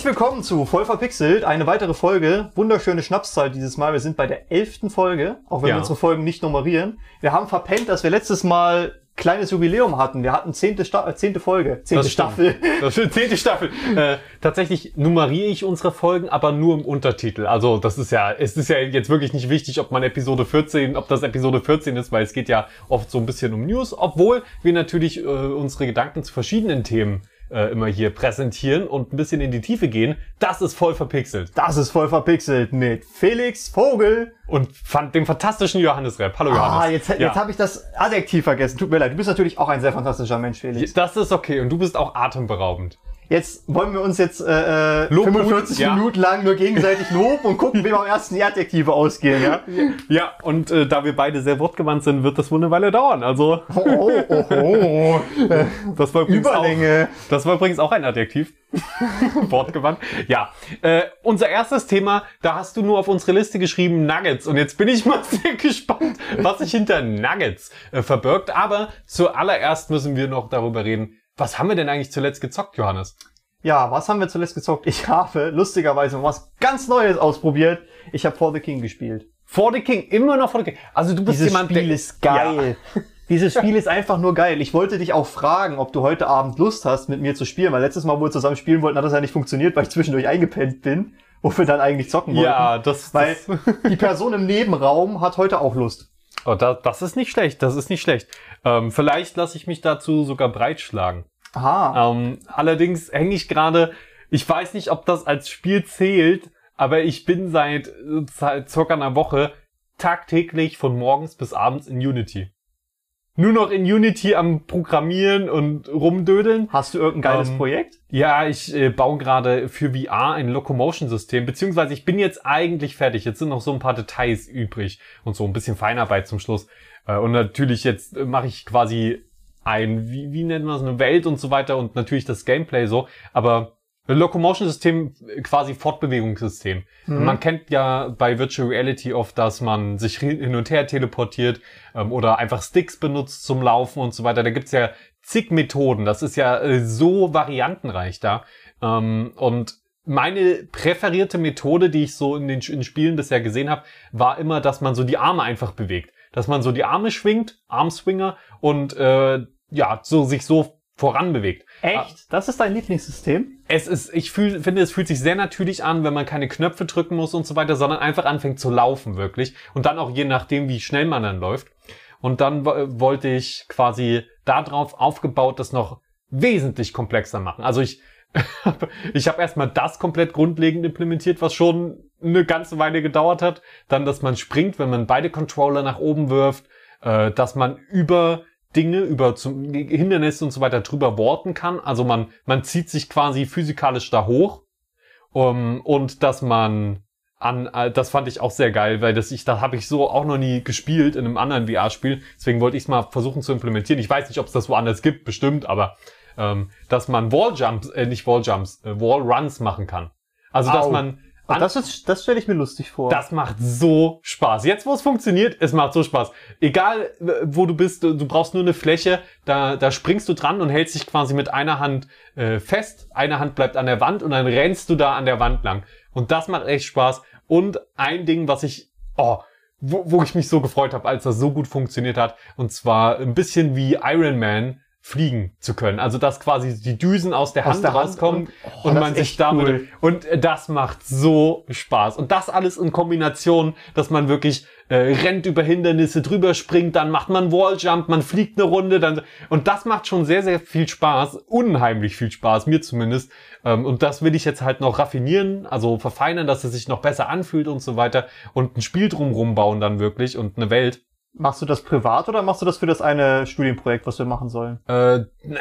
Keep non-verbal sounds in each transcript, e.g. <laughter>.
Herzlich willkommen zu Voll verpixelt, eine weitere Folge. Wunderschöne Schnapszahl dieses Mal. Wir sind bei der elften Folge, auch wenn Ja. wir unsere Folgen nicht nummerieren. Wir haben verpennt, dass wir letztes Mal kleines Jubiläum hatten. Wir hatten zehnte, Sta äh, zehnte Folge, zehnte Das stimmt. Staffel. <laughs> Das ist zehnte Staffel. Äh, tatsächlich nummeriere ich unsere Folgen, aber nur im Untertitel. Also das ist ja, es ist ja jetzt wirklich nicht wichtig, ob man Episode 14, ob das Episode 14 ist, weil es geht ja oft so ein bisschen um News, obwohl wir natürlich äh, unsere Gedanken zu verschiedenen Themen äh, immer hier präsentieren und ein bisschen in die Tiefe gehen. Das ist voll verpixelt. Das ist voll verpixelt mit Felix Vogel. Und fand dem fantastischen Johannes Rap. Hallo Johannes. Ah, jetzt, jetzt Ja. habe ich das Adjektiv vergessen. Tut mir leid. Du bist natürlich auch ein sehr fantastischer Mensch, Felix. Das ist okay und du bist auch atemberaubend. Jetzt wollen wir uns jetzt äh, äh, Lob- 45 ja. Minuten lang nur gegenseitig loben und gucken, wie wir am ersten die Adjektive ausgehen, ja? Ja, und äh, da wir beide sehr wortgewandt sind, wird das wohl eine Weile dauern. Also Oh, oh, oh, oh. <laughs> Das war übrigens Überlänge. Auch, das war übrigens auch ein Adjektiv. <laughs> Wortgewandt. Ja. Äh, unser erstes Thema, da hast du nur auf unsere Liste geschrieben Nuggets. Und jetzt bin ich mal <laughs> sehr gespannt, was sich hinter Nuggets äh, verbirgt. Aber zuallererst müssen wir noch darüber reden, was haben wir denn eigentlich zuletzt gezockt, Johannes? Ja, was haben wir zuletzt gezockt? Ich habe lustigerweise was ganz Neues ausprobiert. Ich habe For the King gespielt. For the King, immer noch For the King. Also du bist Dieses jemand, Spiel der ist geil. <laughs> Dieses Spiel <laughs> ist einfach nur geil. Ich wollte dich auch fragen, ob du heute Abend Lust hast, mit mir zu spielen, weil letztes Mal, wo wir zusammen spielen wollten, hat das ja nicht funktioniert, weil ich zwischendurch eingepennt bin, wo wir dann eigentlich zocken wollten. Ja, das, Weil das, <laughs> die Person im Nebenraum hat heute auch Lust. oh, das, das ist nicht schlecht, das ist nicht schlecht. Ähm, vielleicht lasse ich mich dazu sogar breitschlagen. Aha. Ähm, allerdings hänge ich gerade, ich weiß nicht, ob das als Spiel zählt, aber ich bin seit, seit circa einer Woche tagtäglich von morgens bis abends in Unity. Nur noch in Unity am Programmieren und rumdödeln. Hast du irgendein geiles ähm, Projekt? Ja, ich äh, baue gerade für VR ein Locomotion-System, beziehungsweise ich bin jetzt eigentlich fertig. Jetzt sind noch so ein paar Details übrig und so ein bisschen Feinarbeit zum Schluss. Äh, und natürlich jetzt äh, mache ich quasi ein, wie, wie nennt man es, eine Welt und so weiter und natürlich das Gameplay so. Aber Locomotion-System, quasi Fortbewegungssystem. Und Man kennt ja bei Virtual Reality oft, dass man sich hin und her teleportiert ähm, oder einfach Sticks benutzt zum Laufen und so weiter. Da gibt's ja zig Methoden. Das ist ja äh, so variantenreich da. Ähm, und meine präferierte Methode, die ich so in den in Spielen bisher gesehen habe, war immer, dass man so die Arme einfach bewegt. Dass man so die Arme schwingt, Armswinger und äh, ja, so sich so voran bewegt. Echt? Das ist dein Lieblingssystem? Es ist, ich fühl, finde, es fühlt sich sehr natürlich an, wenn man keine Knöpfe drücken muss und so weiter, sondern einfach anfängt zu laufen, wirklich. Und dann auch je nachdem, wie schnell man dann läuft. Und dann wo- wollte ich quasi darauf aufgebaut, das noch wesentlich komplexer machen. Also ich, <laughs> ich habe erstmal das komplett grundlegend implementiert, was schon eine ganze Weile gedauert hat. Dann, dass man springt, wenn man beide Controller nach oben wirft, äh, dass man über Dinge, über zum Hindernisse und so weiter drüber worten kann. Also man, man zieht sich quasi physikalisch da hoch. Um, und dass man an, äh, das fand ich auch sehr geil, weil das ich, da habe ich so auch noch nie gespielt in einem anderen VR-Spiel. Deswegen wollte ich es mal versuchen zu implementieren. Ich weiß nicht, ob es das woanders gibt, bestimmt, aber ähm, dass man Walljumps, äh, nicht Walljumps, äh, Wallruns machen kann. Also dass Au. man An- das ist, das stelle ich mir lustig vor. das macht so Spaß. Jetzt, wo es funktioniert, es macht so Spaß. Egal, wo du bist, du du brauchst nur eine Fläche, da, da springst du dran und hältst dich quasi mit einer Hand äh, fest, eine Hand bleibt an der Wand und dann rennst du da an der Wand lang. Und das macht echt Spaß. Und ein Ding, was ich, oh, wo, wo ich mich so gefreut habe, als das so gut funktioniert hat, und zwar ein bisschen wie Iron Man fliegen zu können. Also dass quasi die Düsen aus der Aus Hand der Hand rauskommen und- oh, und man sich damit cool. und das macht so Spaß. Und das alles in Kombination, dass man wirklich äh, rennt über Hindernisse, drüber springt, dann macht man Walljump, man fliegt eine Runde, dann und das macht schon sehr, sehr viel Spaß, unheimlich viel Spaß, mir zumindest. Ähm, und das will ich jetzt halt noch raffinieren, also verfeinern, dass es sich noch besser anfühlt und so weiter und ein Spiel drumrum bauen dann wirklich und eine Welt. Machst du das privat oder machst du das für das eine Studienprojekt, was wir machen sollen? Äh,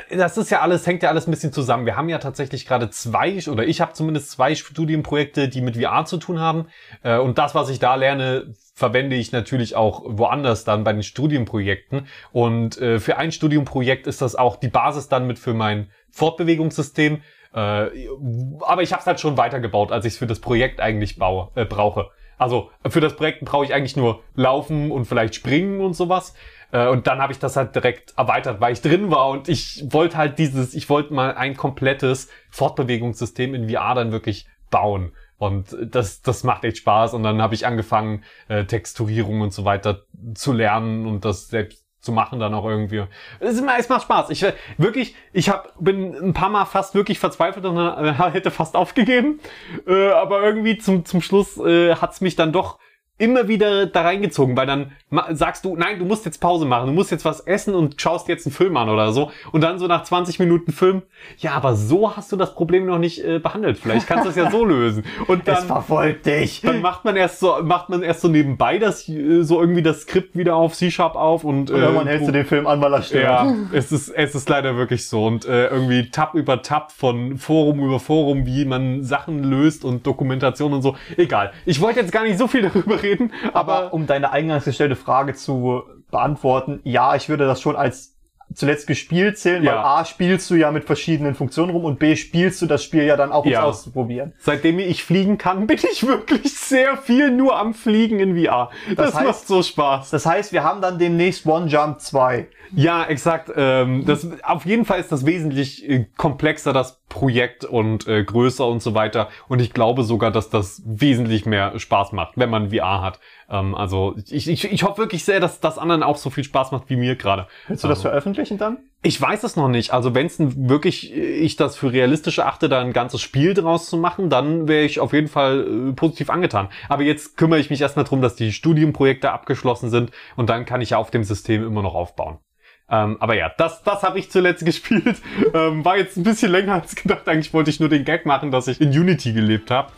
das ist ja alles, hängt ja alles ein bisschen zusammen. Wir haben ja tatsächlich gerade zwei, oder ich habe zumindest zwei Studienprojekte, die mit VR zu tun haben. Äh, und das, was ich da lerne, verwende ich natürlich auch woanders dann bei den Studienprojekten. Und äh, für ein Studienprojekt ist das auch die Basis dann mit für mein Fortbewegungssystem. Äh, aber ich habe es halt schon weitergebaut, als ich es für das Projekt eigentlich baue, äh, brauche. Also für das Projekt brauche ich eigentlich nur laufen und vielleicht springen und sowas. Äh, und dann habe ich das halt direkt erweitert, weil ich drin war und ich wollte halt dieses, ich wollte mal ein komplettes Fortbewegungssystem in VR dann wirklich bauen. Und das, das macht echt Spaß. Und dann habe ich angefangen, äh, Texturierung und so weiter zu lernen und das selbst zu machen dann auch irgendwie. Es, ist, es macht Spaß. Ich wirklich, ich hab, bin ein paar Mal fast wirklich verzweifelt und äh, <laughs> hätte fast aufgegeben. Äh, aber irgendwie zum, zum Schluss äh, hat's mich dann doch immer wieder da reingezogen, weil dann sagst du, nein, du musst jetzt Pause machen, du musst jetzt was essen und schaust jetzt einen Film an oder so. Und dann so nach 20 Minuten Film, ja, aber so hast du das Problem noch nicht äh, behandelt. Vielleicht kannst du es ja so <laughs> lösen. Und dann es verfolgt dich. Dann macht man erst so, macht man erst so nebenbei das äh, so irgendwie das Skript wieder auf C-Sharp auf und, und irgendwann äh, hältst du den Film an, weil er stört. Ja, <laughs> es ist, es ist leider wirklich so. Und äh, irgendwie Tab über Tab von Forum über Forum, wie man Sachen löst und Dokumentation und so. Egal. Ich wollte jetzt gar nicht so viel darüber reden, aber, aber um deine eingangs gestellte Frage zu beantworten, ja, ich würde das schon als zuletzt gespielt zählen, ja. weil A spielst du ja mit verschiedenen Funktionen rum und B spielst du das Spiel ja dann auch, um es auszuprobieren. Seitdem ich fliegen kann, <laughs> bin ich wirklich sehr viel nur am Fliegen in VR. Das, das heißt, macht so Spaß. Das heißt, wir haben dann demnächst One Jump 2. Ja, exakt. Ähm, das, auf jeden Fall ist das wesentlich äh, komplexer, das Projekt und äh, größer und so weiter. Und ich glaube sogar, dass das wesentlich mehr Spaß macht, wenn man VR hat. Ähm, also ich, ich, ich hoffe wirklich sehr, dass das anderen auch so viel Spaß macht wie mir gerade. Willst du das also, veröffentlichen dann? Ich weiß es noch nicht. Also wenn es wirklich äh, ich das für realistisch erachte, da ein ganzes Spiel draus zu machen, dann wäre ich auf jeden Fall äh, positiv angetan. Aber jetzt kümmere ich mich erstmal drum, dass die Studienprojekte abgeschlossen sind und dann kann ich ja auf dem System immer noch aufbauen. Ähm, aber ja, das, das habe ich zuletzt <laughs> gespielt. Ähm, war jetzt ein bisschen länger als gedacht. Eigentlich wollte ich nur den Gag machen, dass ich in Unity gelebt habe.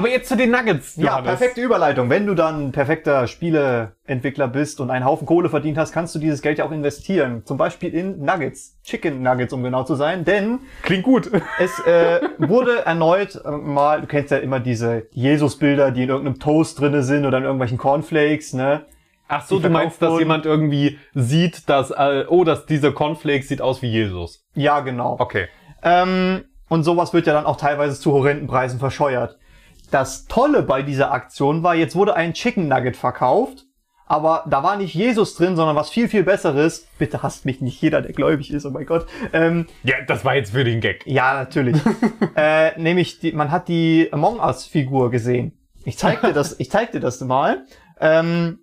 Aber jetzt zu den Nuggets. Johannes. Ja, perfekte Überleitung. Wenn du dann perfekter Spieleentwickler bist und einen Haufen Kohle verdient hast, kannst du dieses Geld ja auch investieren. Zum Beispiel in Nuggets. Chicken Nuggets, um genau zu sein. Denn. Klingt gut. <laughs> Es äh, wurde erneut äh, mal, du kennst ja immer diese Jesus-Bilder, die in irgendeinem Toast drinne sind oder in irgendwelchen Cornflakes, ne? Ach so, du meinst, dass jemand irgendwie sieht, dass, äh, oh, dass dieser Cornflakes sieht aus wie Jesus. Ja, genau. Okay. Ähm, und sowas wird ja dann auch teilweise zu horrenden Preisen verscheuert. Das Tolle bei dieser Aktion war, jetzt wurde ein Chicken Nugget verkauft, aber da war nicht Jesus drin, sondern was viel, viel Besseres. Bitte hasst mich nicht jeder, der gläubig ist, oh mein Gott. Ähm, ja, das war jetzt für den Gag. Ja, natürlich. <laughs> äh, nämlich, die, man hat die Among Us-Figur gesehen. Ich zeig dir das, <laughs> ich zeig dir das mal. Ähm,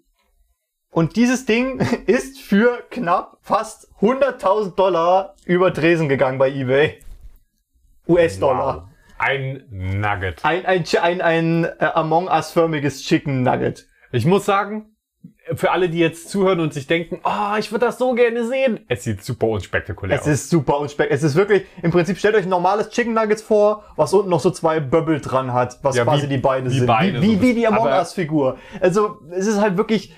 und dieses Ding <laughs> ist für knapp fast 100.000 Dollar über Tresen gegangen bei eBay. US-Dollar. Wow. Ein Nugget. Ein, ein, ein, ein äh, Among Us-förmiges Chicken Nugget. Ich muss sagen, für alle, die jetzt zuhören und sich denken, oh, ich würde das so gerne sehen. Es sieht super unspektakulär es aus. Es ist super unspektakulär. Es ist wirklich, im Prinzip stellt euch ein normales Chicken Nuggets vor, was unten noch so zwei Böbbel dran hat, was ja, quasi wie, die Beine sind. Beine wie, wie, wie die Among Us-Figur. Also, es ist halt wirklich,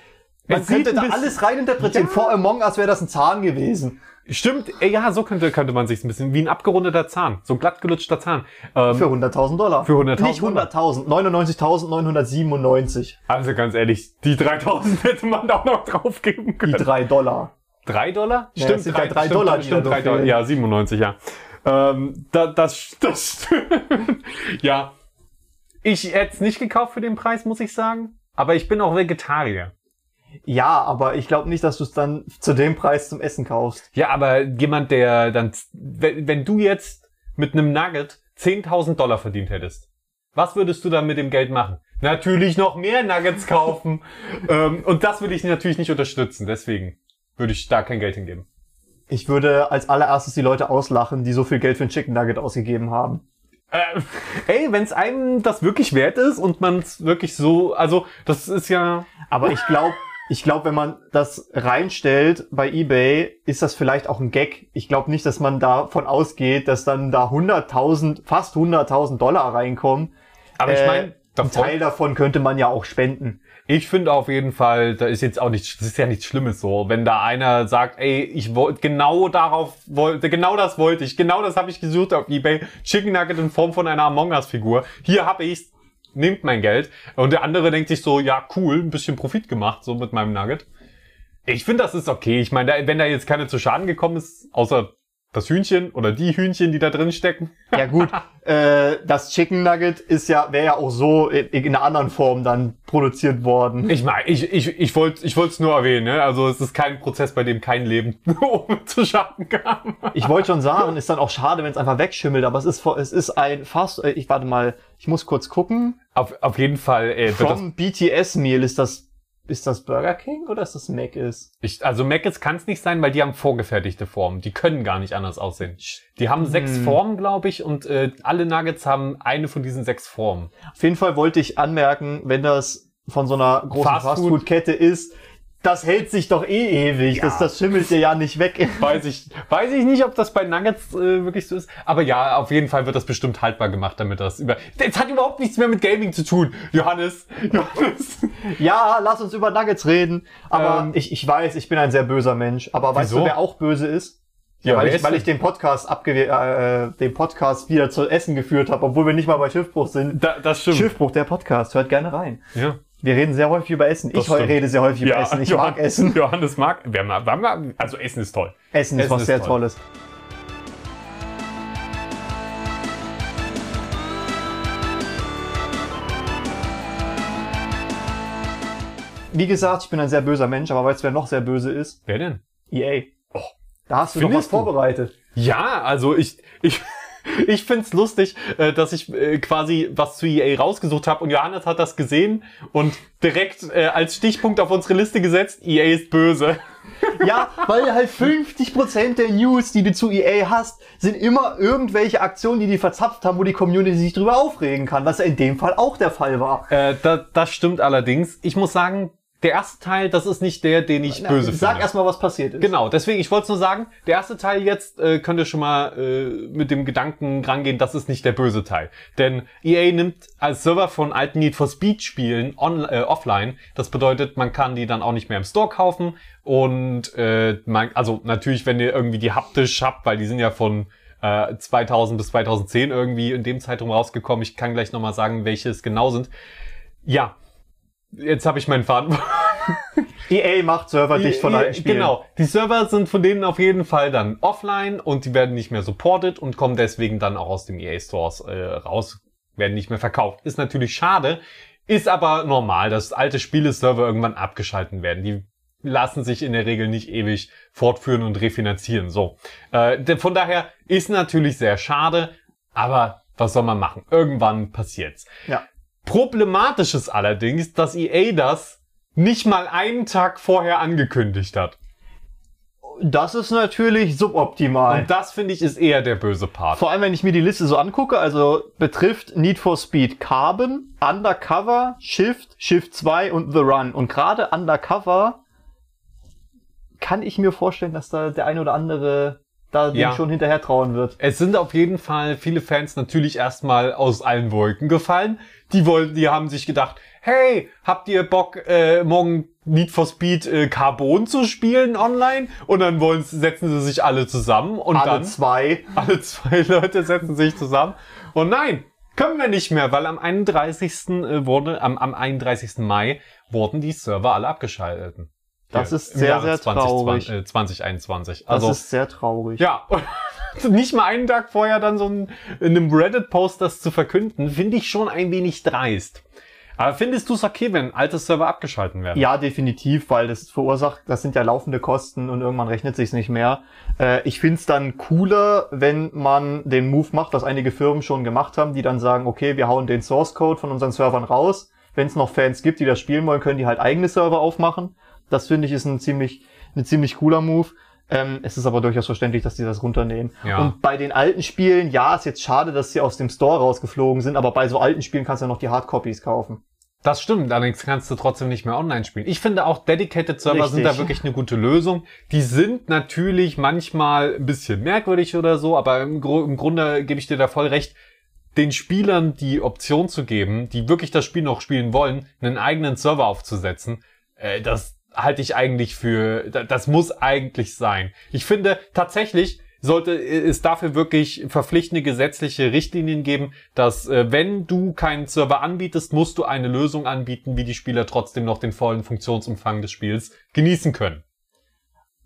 man könnte da alles reininterpretieren. Ja. Vor Among Us wäre das ein Zahn gewesen. Stimmt, ja, so könnte, könnte man sich ein bisschen, wie ein abgerundeter Zahn, so ein glatt gelutschter Zahn. Ähm, für 100.000 Dollar. Für 100.000 Nicht 100.000, 99.997. Also ganz ehrlich, die 3.000 <laughs> hätte man da auch noch draufgeben können. Die 3 Dollar. 3 Dollar? Ja, stimmt, 3, 3 Dollar. Stimmt, stimmt 3 Dollar. Ja, 97, ja. Ähm, da, das, <laughs> das, ja. Ich hätte es nicht gekauft für den Preis, muss ich sagen. Aber ich bin auch Vegetarier. Ja, aber ich glaube nicht, dass du es dann zu dem Preis zum Essen kaufst. Ja, aber jemand, der dann, wenn, wenn du jetzt mit einem Nugget 10.000 Dollar verdient hättest, was würdest du dann mit dem Geld machen? Natürlich noch mehr Nuggets kaufen. <laughs> ähm, und das würde ich natürlich nicht unterstützen. Deswegen würde ich da kein Geld hingeben. Ich würde als allererstes die Leute auslachen, die so viel Geld für ein Chicken Nugget ausgegeben haben. Äh, ey, wenn es einem das wirklich wert ist und man es wirklich so, also das ist ja. Aber ich glaube, Ich glaube, wenn man das reinstellt bei eBay, ist das vielleicht auch ein Gag. Ich glaube nicht, dass man davon ausgeht, dass dann da 100.000, fast 100.000 Dollar reinkommen. Aber ich Äh, meine, ein Teil davon könnte man ja auch spenden. Ich finde auf jeden Fall, da ist jetzt auch nicht, das ist ja nichts Schlimmes so, wenn da einer sagt, ey, ich wollte genau darauf wollte, genau das wollte ich, genau das habe ich gesucht auf eBay, Chicken Nugget in Form von einer Among Us Figur. Hier habe ich's, nehmt mein Geld. Und der andere denkt sich so, ja cool, ein bisschen Profit gemacht so mit meinem Nugget. Ich finde, das ist okay. Ich meine, wenn da jetzt keine zu Schaden gekommen ist, außer das Hühnchen oder die Hühnchen, die da drin stecken. <laughs> Ja gut, äh, das Chicken Nugget ist ja, wäre ja auch so in, in einer anderen Form dann produziert worden. Ich meine, ich, ich, ich wollte ich wollte es nur erwähnen, ne? Also es ist kein Prozess, bei dem kein Leben <laughs> zu Schaden kam. Ich wollte schon sagen, ist dann auch schade, wenn es einfach wegschimmelt, aber es ist, es ist ein fast, äh, ich warte mal, ich muss kurz gucken. Auf, auf jeden Fall, äh, Vom BTS Meal ist das, ist das Burger King oder ist das Mac ist? ich, also Mc's kann es nicht sein, weil die haben vorgefertigte Formen. Die können gar nicht anders aussehen. Die haben sechs Hm. Formen, glaube ich, und äh, alle Nuggets haben eine von diesen sechs Formen. Auf jeden Fall wollte ich anmerken, wenn das von so einer großen Fastfood- Fastfood-Kette ist, das hält sich doch eh ewig. Ja. Das, das schimmelt dir ja nicht weg. <laughs> Weiß ich, weiß ich nicht, ob das bei Nuggets äh, wirklich so ist. Aber ja, auf jeden Fall wird das bestimmt haltbar gemacht, damit das über. Das hat überhaupt nichts mehr mit Gaming zu tun, Johannes. <laughs> Johannes. Ja, lass uns über Nuggets reden. Aber Ähm, ich, ich weiß, ich bin ein sehr böser Mensch. Aber weißt Wieso? du, wer auch böse ist? Ja, weil, ich, weil ich den Podcast abgewe äh, den Podcast wieder zu Essen geführt habe, obwohl wir nicht mal bei Schiffbruch sind. Da, das stimmt. Schiffbruch, der Podcast, hört gerne rein. Ja. Wir reden sehr häufig über Essen. Das ich stimmt. rede sehr häufig über Essen. Ich mag Essen. <laughs> Johannes mag. Wir haben, wir haben, also Essen ist toll. Essen ist Essen was ist sehr toll. Tolles. Wie gesagt, ich bin ein sehr böser Mensch, aber weißt du, wer noch sehr böse ist? Wer denn? EA. Oh. Da hast du was Findest du? vorbereitet. Ja, also ich, ich, <laughs> ich find's lustig, äh, dass ich äh, quasi was zu EA rausgesucht habe und Johannes hat das gesehen und direkt äh, als Stichpunkt auf unsere Liste gesetzt, EA ist böse. <laughs> Ja, weil halt 50% der News, die du zu EA hast, sind immer irgendwelche Aktionen, die die verzapft haben, wo die Community sich drüber aufregen kann, was ja in dem Fall auch der Fall war. Äh, da, das stimmt allerdings. Ich muss sagen, der erste Teil, das ist nicht der, den ich böse Sag finde. erstmal, was passiert ist. Genau, deswegen, ich wollte nur sagen, der erste Teil jetzt äh, könnt ihr schon mal äh, mit dem Gedanken rangehen, das ist nicht der böse Teil. Denn EA nimmt als Server von alten Need for Speed Spielen on, äh, offline. Das bedeutet, man kann die dann auch nicht mehr im Store kaufen. Und äh, man, also natürlich, wenn ihr irgendwie die haptisch habt, weil die sind ja von äh, 2000 bis 2010 irgendwie in dem Zeitraum rausgekommen. Ich kann gleich nochmal sagen, welche es genau sind. Ja, jetzt habe ich meinen Faden. EA <laughs> E macht Server dicht von Ja, alten Spielen. Genau. Die Server sind von denen auf jeden Fall dann offline und die werden nicht mehr supported und kommen deswegen dann auch aus dem EA Stores äh, raus, werden nicht mehr verkauft. Ist natürlich schade, ist aber normal, dass alte Spiele-Server irgendwann abgeschalten werden. Die lassen sich in der Regel nicht ewig fortführen und refinanzieren. So. Äh, von daher ist natürlich sehr schade, aber was soll man machen? Irgendwann passiert's. Ja. Problematisch ist allerdings, dass EA das nicht mal einen Tag vorher angekündigt hat. Das ist natürlich suboptimal. Und das finde ich ist eher der böse Part. Vor allem, wenn ich mir die Liste so angucke, also betrifft Need for Speed Carbon, Undercover, Shift, Shift 2 und The Run. Und gerade Undercover kann ich mir vorstellen, dass da der eine oder andere da Ja. dem schon hinterher trauen wird. Es sind auf jeden Fall viele Fans natürlich erstmal aus allen Wolken gefallen. Die wollten, die haben sich gedacht, hey, habt ihr Bock, äh, morgen Need for Speed äh, Carbon zu spielen online? Und dann wollen, setzen sie sich alle zusammen und Alle dann zwei. <laughs> alle zwei Leute setzen sich zusammen. Und nein, können wir nicht mehr, weil am 31. äh, wurde, am, am 31. Mai wurden die Server alle abgeschaltet. Das ist sehr, sehr 2020, traurig. Äh, 2021. Das Also, ist sehr traurig. ja. Und <laughs> nicht mal einen Tag vorher dann so ein, in einem Reddit-Post das zu verkünden, finde ich schon ein wenig dreist. Aber findest du es okay, wenn alte Server abgeschalten werden? Ja, definitiv, weil das verursacht, das sind ja laufende Kosten und irgendwann rechnet sich's nicht mehr. Äh, ich find's dann cooler, wenn man den Move macht, was einige Firmen schon gemacht haben, die dann sagen, okay, wir hauen den Source Code von unseren Servern raus. Wenn es noch Fans gibt, die das spielen wollen, können die halt eigene Server aufmachen. Das finde ich ist ein ziemlich, ein ziemlich cooler Move. Ähm, es ist aber durchaus verständlich, dass die das runternehmen. Ja. Und bei den alten Spielen, ja, ist jetzt schade, dass sie aus dem Store rausgeflogen sind, aber bei so alten Spielen kannst du ja noch die Hardcopies kaufen. Das stimmt, allerdings kannst du trotzdem nicht mehr online spielen. Ich finde auch Dedicated Server Richtig. sind da wirklich eine gute Lösung. Die sind natürlich manchmal ein bisschen merkwürdig oder so, aber im, Gru im Grunde gebe ich dir da voll recht, den Spielern die Option zu geben, die wirklich das Spiel noch spielen wollen, einen eigenen Server aufzusetzen, äh, das halte ich eigentlich für, da- das muss eigentlich sein. Ich finde tatsächlich, sollte es dafür wirklich verpflichtende gesetzliche Richtlinien geben, dass äh, wenn du keinen Server anbietest, musst du eine Lösung anbieten, wie die Spieler trotzdem noch den vollen Funktionsumfang des Spiels genießen können.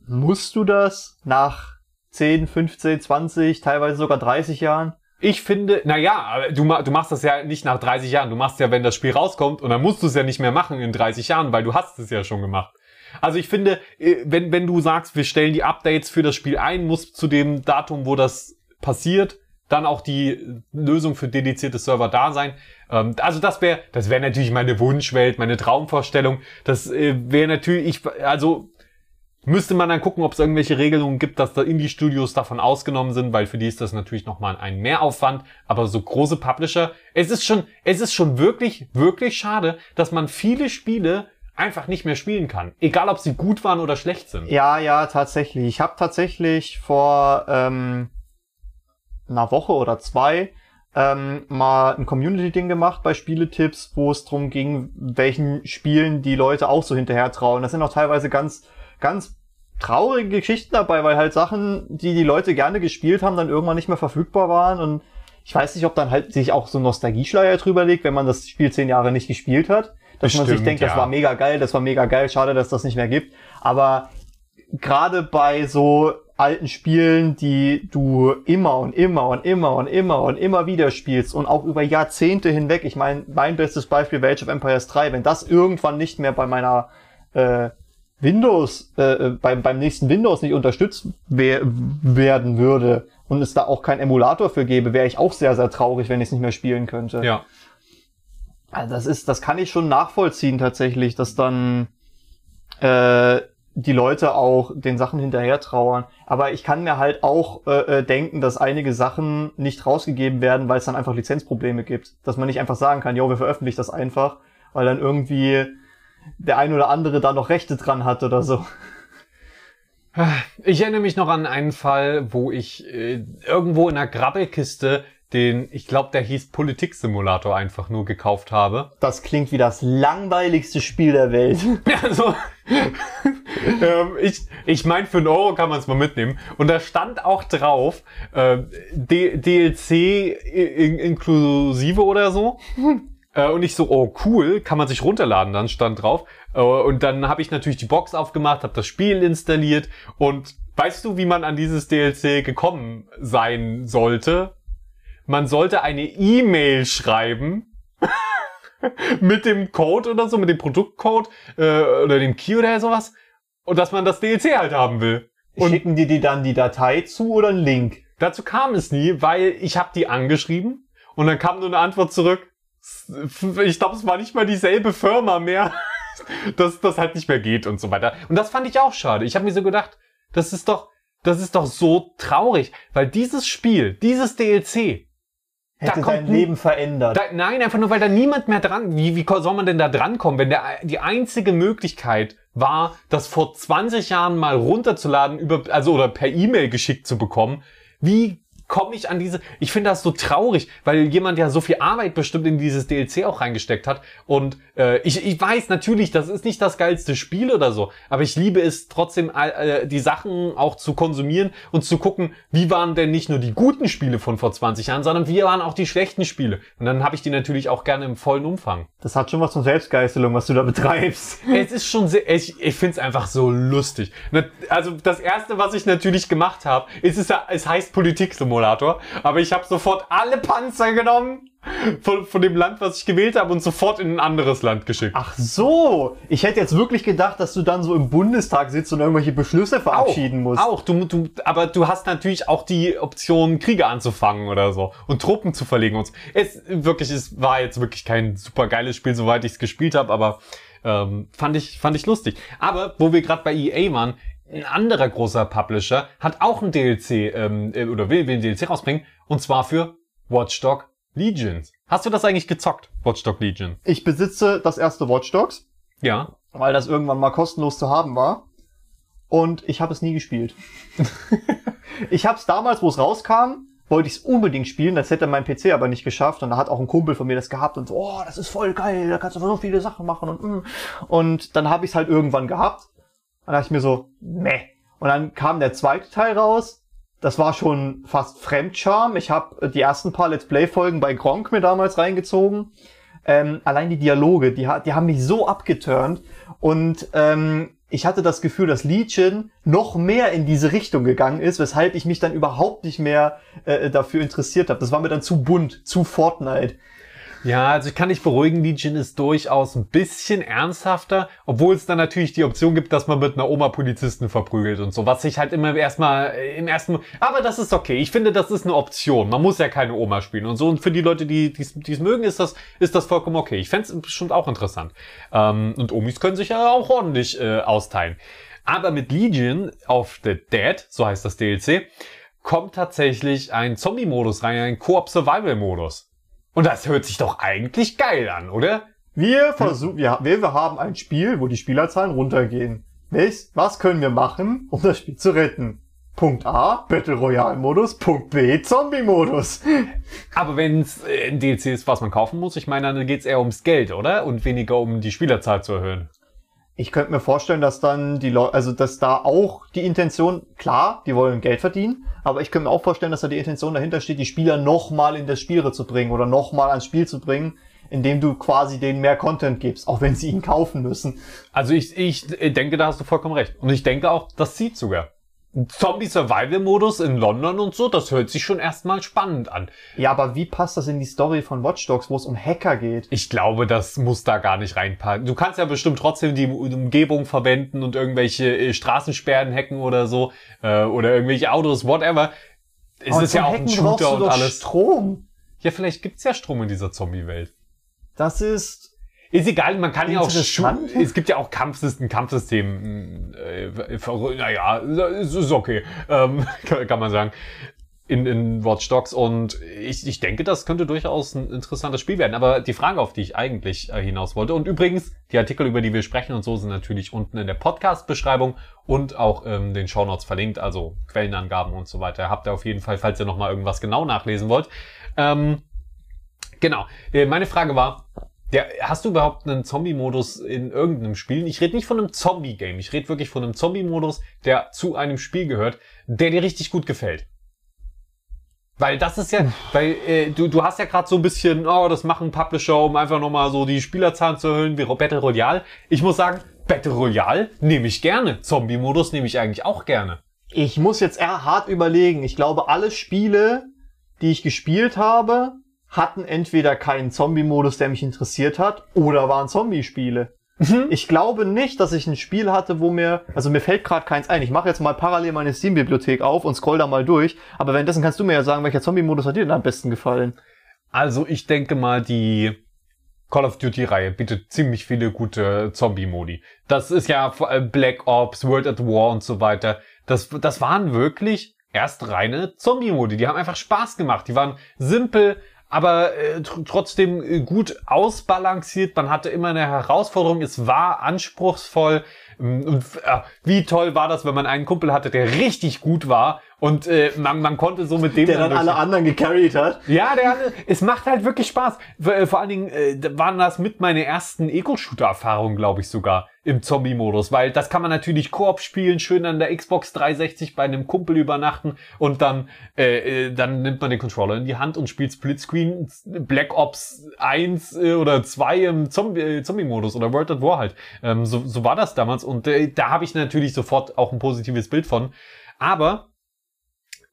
Musst du das nach 10, 15, 20, teilweise sogar 30 Jahren? Ich finde, naja, du, du machst das ja nicht nach 30 Jahren, du machst ja, wenn das Spiel rauskommt und dann musst du es ja nicht mehr machen in 30 Jahren, weil du hast es ja schon gemacht. Also ich finde, äh, wenn, wenn du sagst, wir stellen die Updates für das Spiel ein, muss zu dem Datum, wo das passiert, dann auch die Lösung für dedizierte Server da sein. Ähm, also das wäre, das wäre natürlich meine Wunschwelt, meine Traumvorstellung. Das äh, wäre natürlich, ich, also müsste man dann gucken, ob es irgendwelche Regelungen gibt, dass da Indie-Studios davon ausgenommen sind, weil für die ist das natürlich nochmal ein Mehraufwand. Aber so große Publisher, es ist schon, es ist schon wirklich, wirklich schade, dass man viele Spiele einfach nicht mehr spielen kann. Egal, ob sie gut waren oder schlecht sind. Ja, ja, tatsächlich. Ich habe tatsächlich vor ähm, einer Woche oder zwei ähm, mal ein Community-Ding gemacht bei Spieletipps, wo es drum ging, welchen Spielen die Leute auch so hinterher trauen. Das sind auch teilweise ganz, ganz traurige Geschichten dabei, weil halt Sachen, die die Leute gerne gespielt haben, dann irgendwann nicht mehr verfügbar waren und ich weiß nicht, ob dann halt sich auch so ein Nostalgieschleier drüber legt, wenn man das Spiel zehn Jahre nicht gespielt hat. Dass man sich Bestimmt, denkt, das ja. war mega geil, das war mega geil, schade, dass das nicht mehr gibt. Aber gerade bei so alten Spielen, die du immer und immer und immer und immer und immer wieder spielst und auch über Jahrzehnte hinweg. Ich meine, mein bestes Beispiel wäre Age of Empires 3. Wenn das irgendwann nicht mehr bei meiner äh, Windows, äh, beim, beim nächsten Windows nicht unterstützt wer werden würde und es da auch keinen Emulator für gäbe, wäre ich auch sehr, sehr traurig, wenn ich es nicht mehr spielen könnte. Ja. Also das ist, das kann ich schon nachvollziehen tatsächlich, dass dann äh, die Leute auch den Sachen hinterher trauern. Aber ich kann mir halt auch äh, äh, denken, dass einige Sachen nicht rausgegeben werden, weil es dann einfach Lizenzprobleme gibt. Dass man nicht einfach sagen kann, jo, wir veröffentlichen das einfach, weil dann irgendwie der ein oder andere da noch Rechte dran hat oder so. Ich erinnere mich noch an einen Fall, wo ich äh, irgendwo in einer Grabbelkiste den, ich glaube, der hieß Politiksimulator einfach nur gekauft habe. Das klingt wie das langweiligste Spiel der Welt. <laughs> Also, ähm, ich, ich meine, für einen Euro kann man es mal mitnehmen. Und da stand auch drauf, äh, D DLC in inklusive oder so. <laughs> Äh, und ich so, oh cool, kann man sich runterladen, dann stand drauf. Äh, und dann habe ich natürlich die Box aufgemacht, habe das Spiel installiert. Und weißt du, wie man an dieses DLC gekommen sein sollte? Man sollte eine E-Mail schreiben <laughs> mit dem Code oder so, mit dem Produktcode äh, oder dem Key oder sowas. Und dass man das DLC halt haben will. Und Schicken die dir dann die Datei zu oder einen Link? dazu kam es nie, weil ich habe die angeschrieben und dann kam nur eine Antwort zurück. Ich glaube, es war nicht mal dieselbe Firma mehr, <laughs> dass das halt nicht mehr geht und so weiter. Und das fand ich auch schade. Ich habe mir so gedacht, das ist doch, das ist doch so traurig, weil dieses Spiel, dieses DLC, Hätte kommt dein Leben verändert. da, nein, einfach nur, weil da niemand mehr dran. Wie, wie soll man denn da drankommen, wenn der, die einzige Möglichkeit war, das vor 20 Jahren mal runterzuladen, über, also oder per E-Mail geschickt zu bekommen? Wie komme ich an diese? Ich finde das so traurig, weil jemand ja so viel Arbeit bestimmt in dieses DLC auch reingesteckt hat. Und äh, ich, ich weiß natürlich, das ist nicht das geilste Spiel oder so, aber ich liebe es trotzdem, äh, die Sachen auch zu konsumieren und zu gucken, wie waren denn nicht nur die guten Spiele von vor 20 Jahren, sondern wie waren auch die schlechten Spiele. Und dann habe ich die natürlich auch gerne im vollen Umfang. Das hat schon was von Selbstgeißelung, was du da betreibst. <laughs> Es ist schon sehr, ich, ich finde es einfach so lustig. Also das erste, was ich natürlich gemacht habe, ist es, es heißt Politiksimulator, aber ich habe sofort alle Panzer genommen von, von dem Land, was ich gewählt habe und sofort in ein anderes Land geschickt. Ach so, ich hätte jetzt wirklich gedacht, dass du dann so im Bundestag sitzt und irgendwelche Beschlüsse verabschieden musst. Auch, du, du, aber du hast natürlich auch die Option, Kriege anzufangen oder so und Truppen zu verlegen und so. Es wirklich, es war jetzt wirklich kein super geiles Spiel, soweit ich es gespielt habe, aber ähm, fand ich fand ich lustig. Aber wo wir gerade bei EA waren, ein anderer großer Publisher hat auch ein DLC ähm, äh, oder will, will ein DLC rausbringen und zwar für Watchdog Legions. Hast du das eigentlich gezockt, Watchdog Legion? Ich besitze das erste Watch Dogs, Ja. weil das irgendwann mal kostenlos zu haben war. Und ich habe es nie gespielt. <laughs> ich habe es damals, wo es rauskam, wollte ich es unbedingt spielen. Das hätte mein PC aber nicht geschafft. Und da hat auch ein Kumpel von mir das gehabt und so, oh, das ist voll geil, da kannst du so viele Sachen machen. Und, mm. und dann habe ich es halt irgendwann gehabt. Dann dachte ich mir so, meh. Und dann kam der zweite Teil raus. Das war schon fast Fremdscham. Ich habe die ersten paar Let's Play-Folgen bei Gronk mir damals reingezogen. Ähm, allein die Dialoge, die, die haben mich so abgeturnt. Und ähm, ich hatte das Gefühl, dass Legion noch mehr in diese Richtung gegangen ist, weshalb ich mich dann überhaupt nicht mehr äh, dafür interessiert habe. Das war mir dann zu bunt, zu Fortnite. Ja, also ich kann dich beruhigen, Legion ist durchaus ein bisschen ernsthafter, obwohl es dann natürlich die Option gibt, dass man mit einer Oma Polizisten verprügelt und so, was sich halt immer erstmal äh, im ersten, aber das ist okay. Ich finde, das ist eine Option. Man muss ja keine Oma spielen und so. Und für die Leute, die es mögen, ist das ist das vollkommen okay. Ich fände es bestimmt auch interessant. Ähm, und Omis können sich ja auch ordentlich äh, austeilen. Aber mit Legion auf The Dead, so heißt das DLC, kommt tatsächlich ein Zombie-Modus rein, ein Koop-Survival-Modus. Und das hört sich doch eigentlich geil an, oder? Wir versuchen, wir, wir wir haben ein Spiel, wo die Spielerzahlen runtergehen. Was, was können wir machen, um das Spiel zu retten? Punkt A, Battle Royale Modus. Punkt B, Zombie Modus. <laughs> Aber wenn es äh, ein DLC ist, was man kaufen muss, ich meine, dann geht's eher ums Geld, oder? Und weniger um die Spielerzahl zu erhöhen. Ich könnte mir vorstellen, dass dann die Leute, also dass da auch die Intention, klar, die wollen Geld verdienen, aber ich könnte mir auch vorstellen, dass da die Intention dahinter steht, die Spieler nochmal in das Spiel zu bringen oder nochmal ans Spiel zu bringen, indem du quasi denen mehr Content gibst, auch wenn sie ihn kaufen müssen. Also ich, ich denke, da hast du vollkommen recht. Und ich denke auch, das zieht sogar. Zombie-Survival-Modus in London und so, das hört sich schon erstmal spannend an. Ja, aber wie passt das in die Story von Watch Dogs, wo es um Hacker geht? Ich glaube, das muss da gar nicht reinpacken. Du kannst ja bestimmt trotzdem die Umgebung verwenden und irgendwelche äh, Straßensperren hacken oder so. Äh, oder irgendwelche Autos, whatever. Es ist ja auch ein Hacken brauchst Shooter und alles. Strom. Ja, vielleicht gibt's ja Strom in dieser Zombie-Welt. Das ist Ist egal, man kann ja auch Interessant. Schu- Es gibt ja auch Kampfsystem, Kampfsystem. Äh, ver- naja, ist okay, ähm, <laughs> kann, kann man sagen. In, in Watch Dogs und ich, ich denke, das könnte durchaus ein interessantes Spiel werden. Aber die Frage, auf die ich eigentlich äh, hinaus wollte, und übrigens, die Artikel, über die wir sprechen und so, sind natürlich unten in der Podcast-Beschreibung und auch ähm, den Shownotes verlinkt, also Quellenangaben und so weiter. Habt ihr auf jeden Fall, falls ihr nochmal irgendwas genau nachlesen wollt. Ähm, genau, äh, meine Frage war, der, hast du überhaupt einen Zombie-Modus in irgendeinem Spiel? Ich rede nicht von einem Zombie-Game, ich rede wirklich von einem Zombie-Modus, der zu einem Spiel gehört, der dir richtig gut gefällt. Weil das ist ja, weil äh, du, du hast ja gerade so ein bisschen, oh, das machen Publisher, um einfach nochmal so die Spielerzahlen zu erhöhen, wie Battle Royale. Ich muss sagen, Battle Royale nehme ich gerne. Zombie-Modus nehme ich eigentlich auch gerne. Ich muss jetzt eher hart überlegen. Ich glaube, alle Spiele, die ich gespielt habe, hatten entweder keinen Zombie-Modus, der mich interessiert hat, oder waren Zombie-Spiele. Ich glaube nicht, dass ich ein Spiel hatte, wo mir, also mir fällt gerade keins ein. Ich mache jetzt mal parallel meine Steam-Bibliothek auf und scroll da mal durch. Aber währenddessen kannst du mir ja sagen, welcher Zombie-Modus hat dir denn am besten gefallen? Also ich denke mal, die Call of Duty-Reihe bietet ziemlich viele gute Zombie-Modi. Das ist ja vor allem Black Ops, World at War und so weiter. Das, das waren wirklich erst reine Zombie-Modi. Die haben einfach Spaß gemacht. Die waren simpel, aber äh, tr trotzdem äh, gut ausbalanciert. Man hatte immer eine Herausforderung. Es war anspruchsvoll. Mm, Und äh, wie toll war das, wenn man einen Kumpel hatte, der richtig gut war und äh, man, man konnte so mit dem Der dann durch- alle anderen gecarried hat. ja, der, es macht halt wirklich Spaß. Vor äh, vor allen Dingen äh, waren das mit meine ersten Ego-Shooter-Erfahrungen, glaube ich sogar, im Zombie-Modus. Weil das kann man natürlich Koop spielen, schön an der Xbox 360 bei einem Kumpel übernachten und dann, äh, äh, dann nimmt man den Controller in die Hand und spielt Splitscreen Black Ops 1 äh, oder 2 im Zombie- äh, Zombie-Modus oder World at War halt. Ähm, so, so war das damals und äh, da habe ich natürlich sofort auch ein positives Bild von. Aber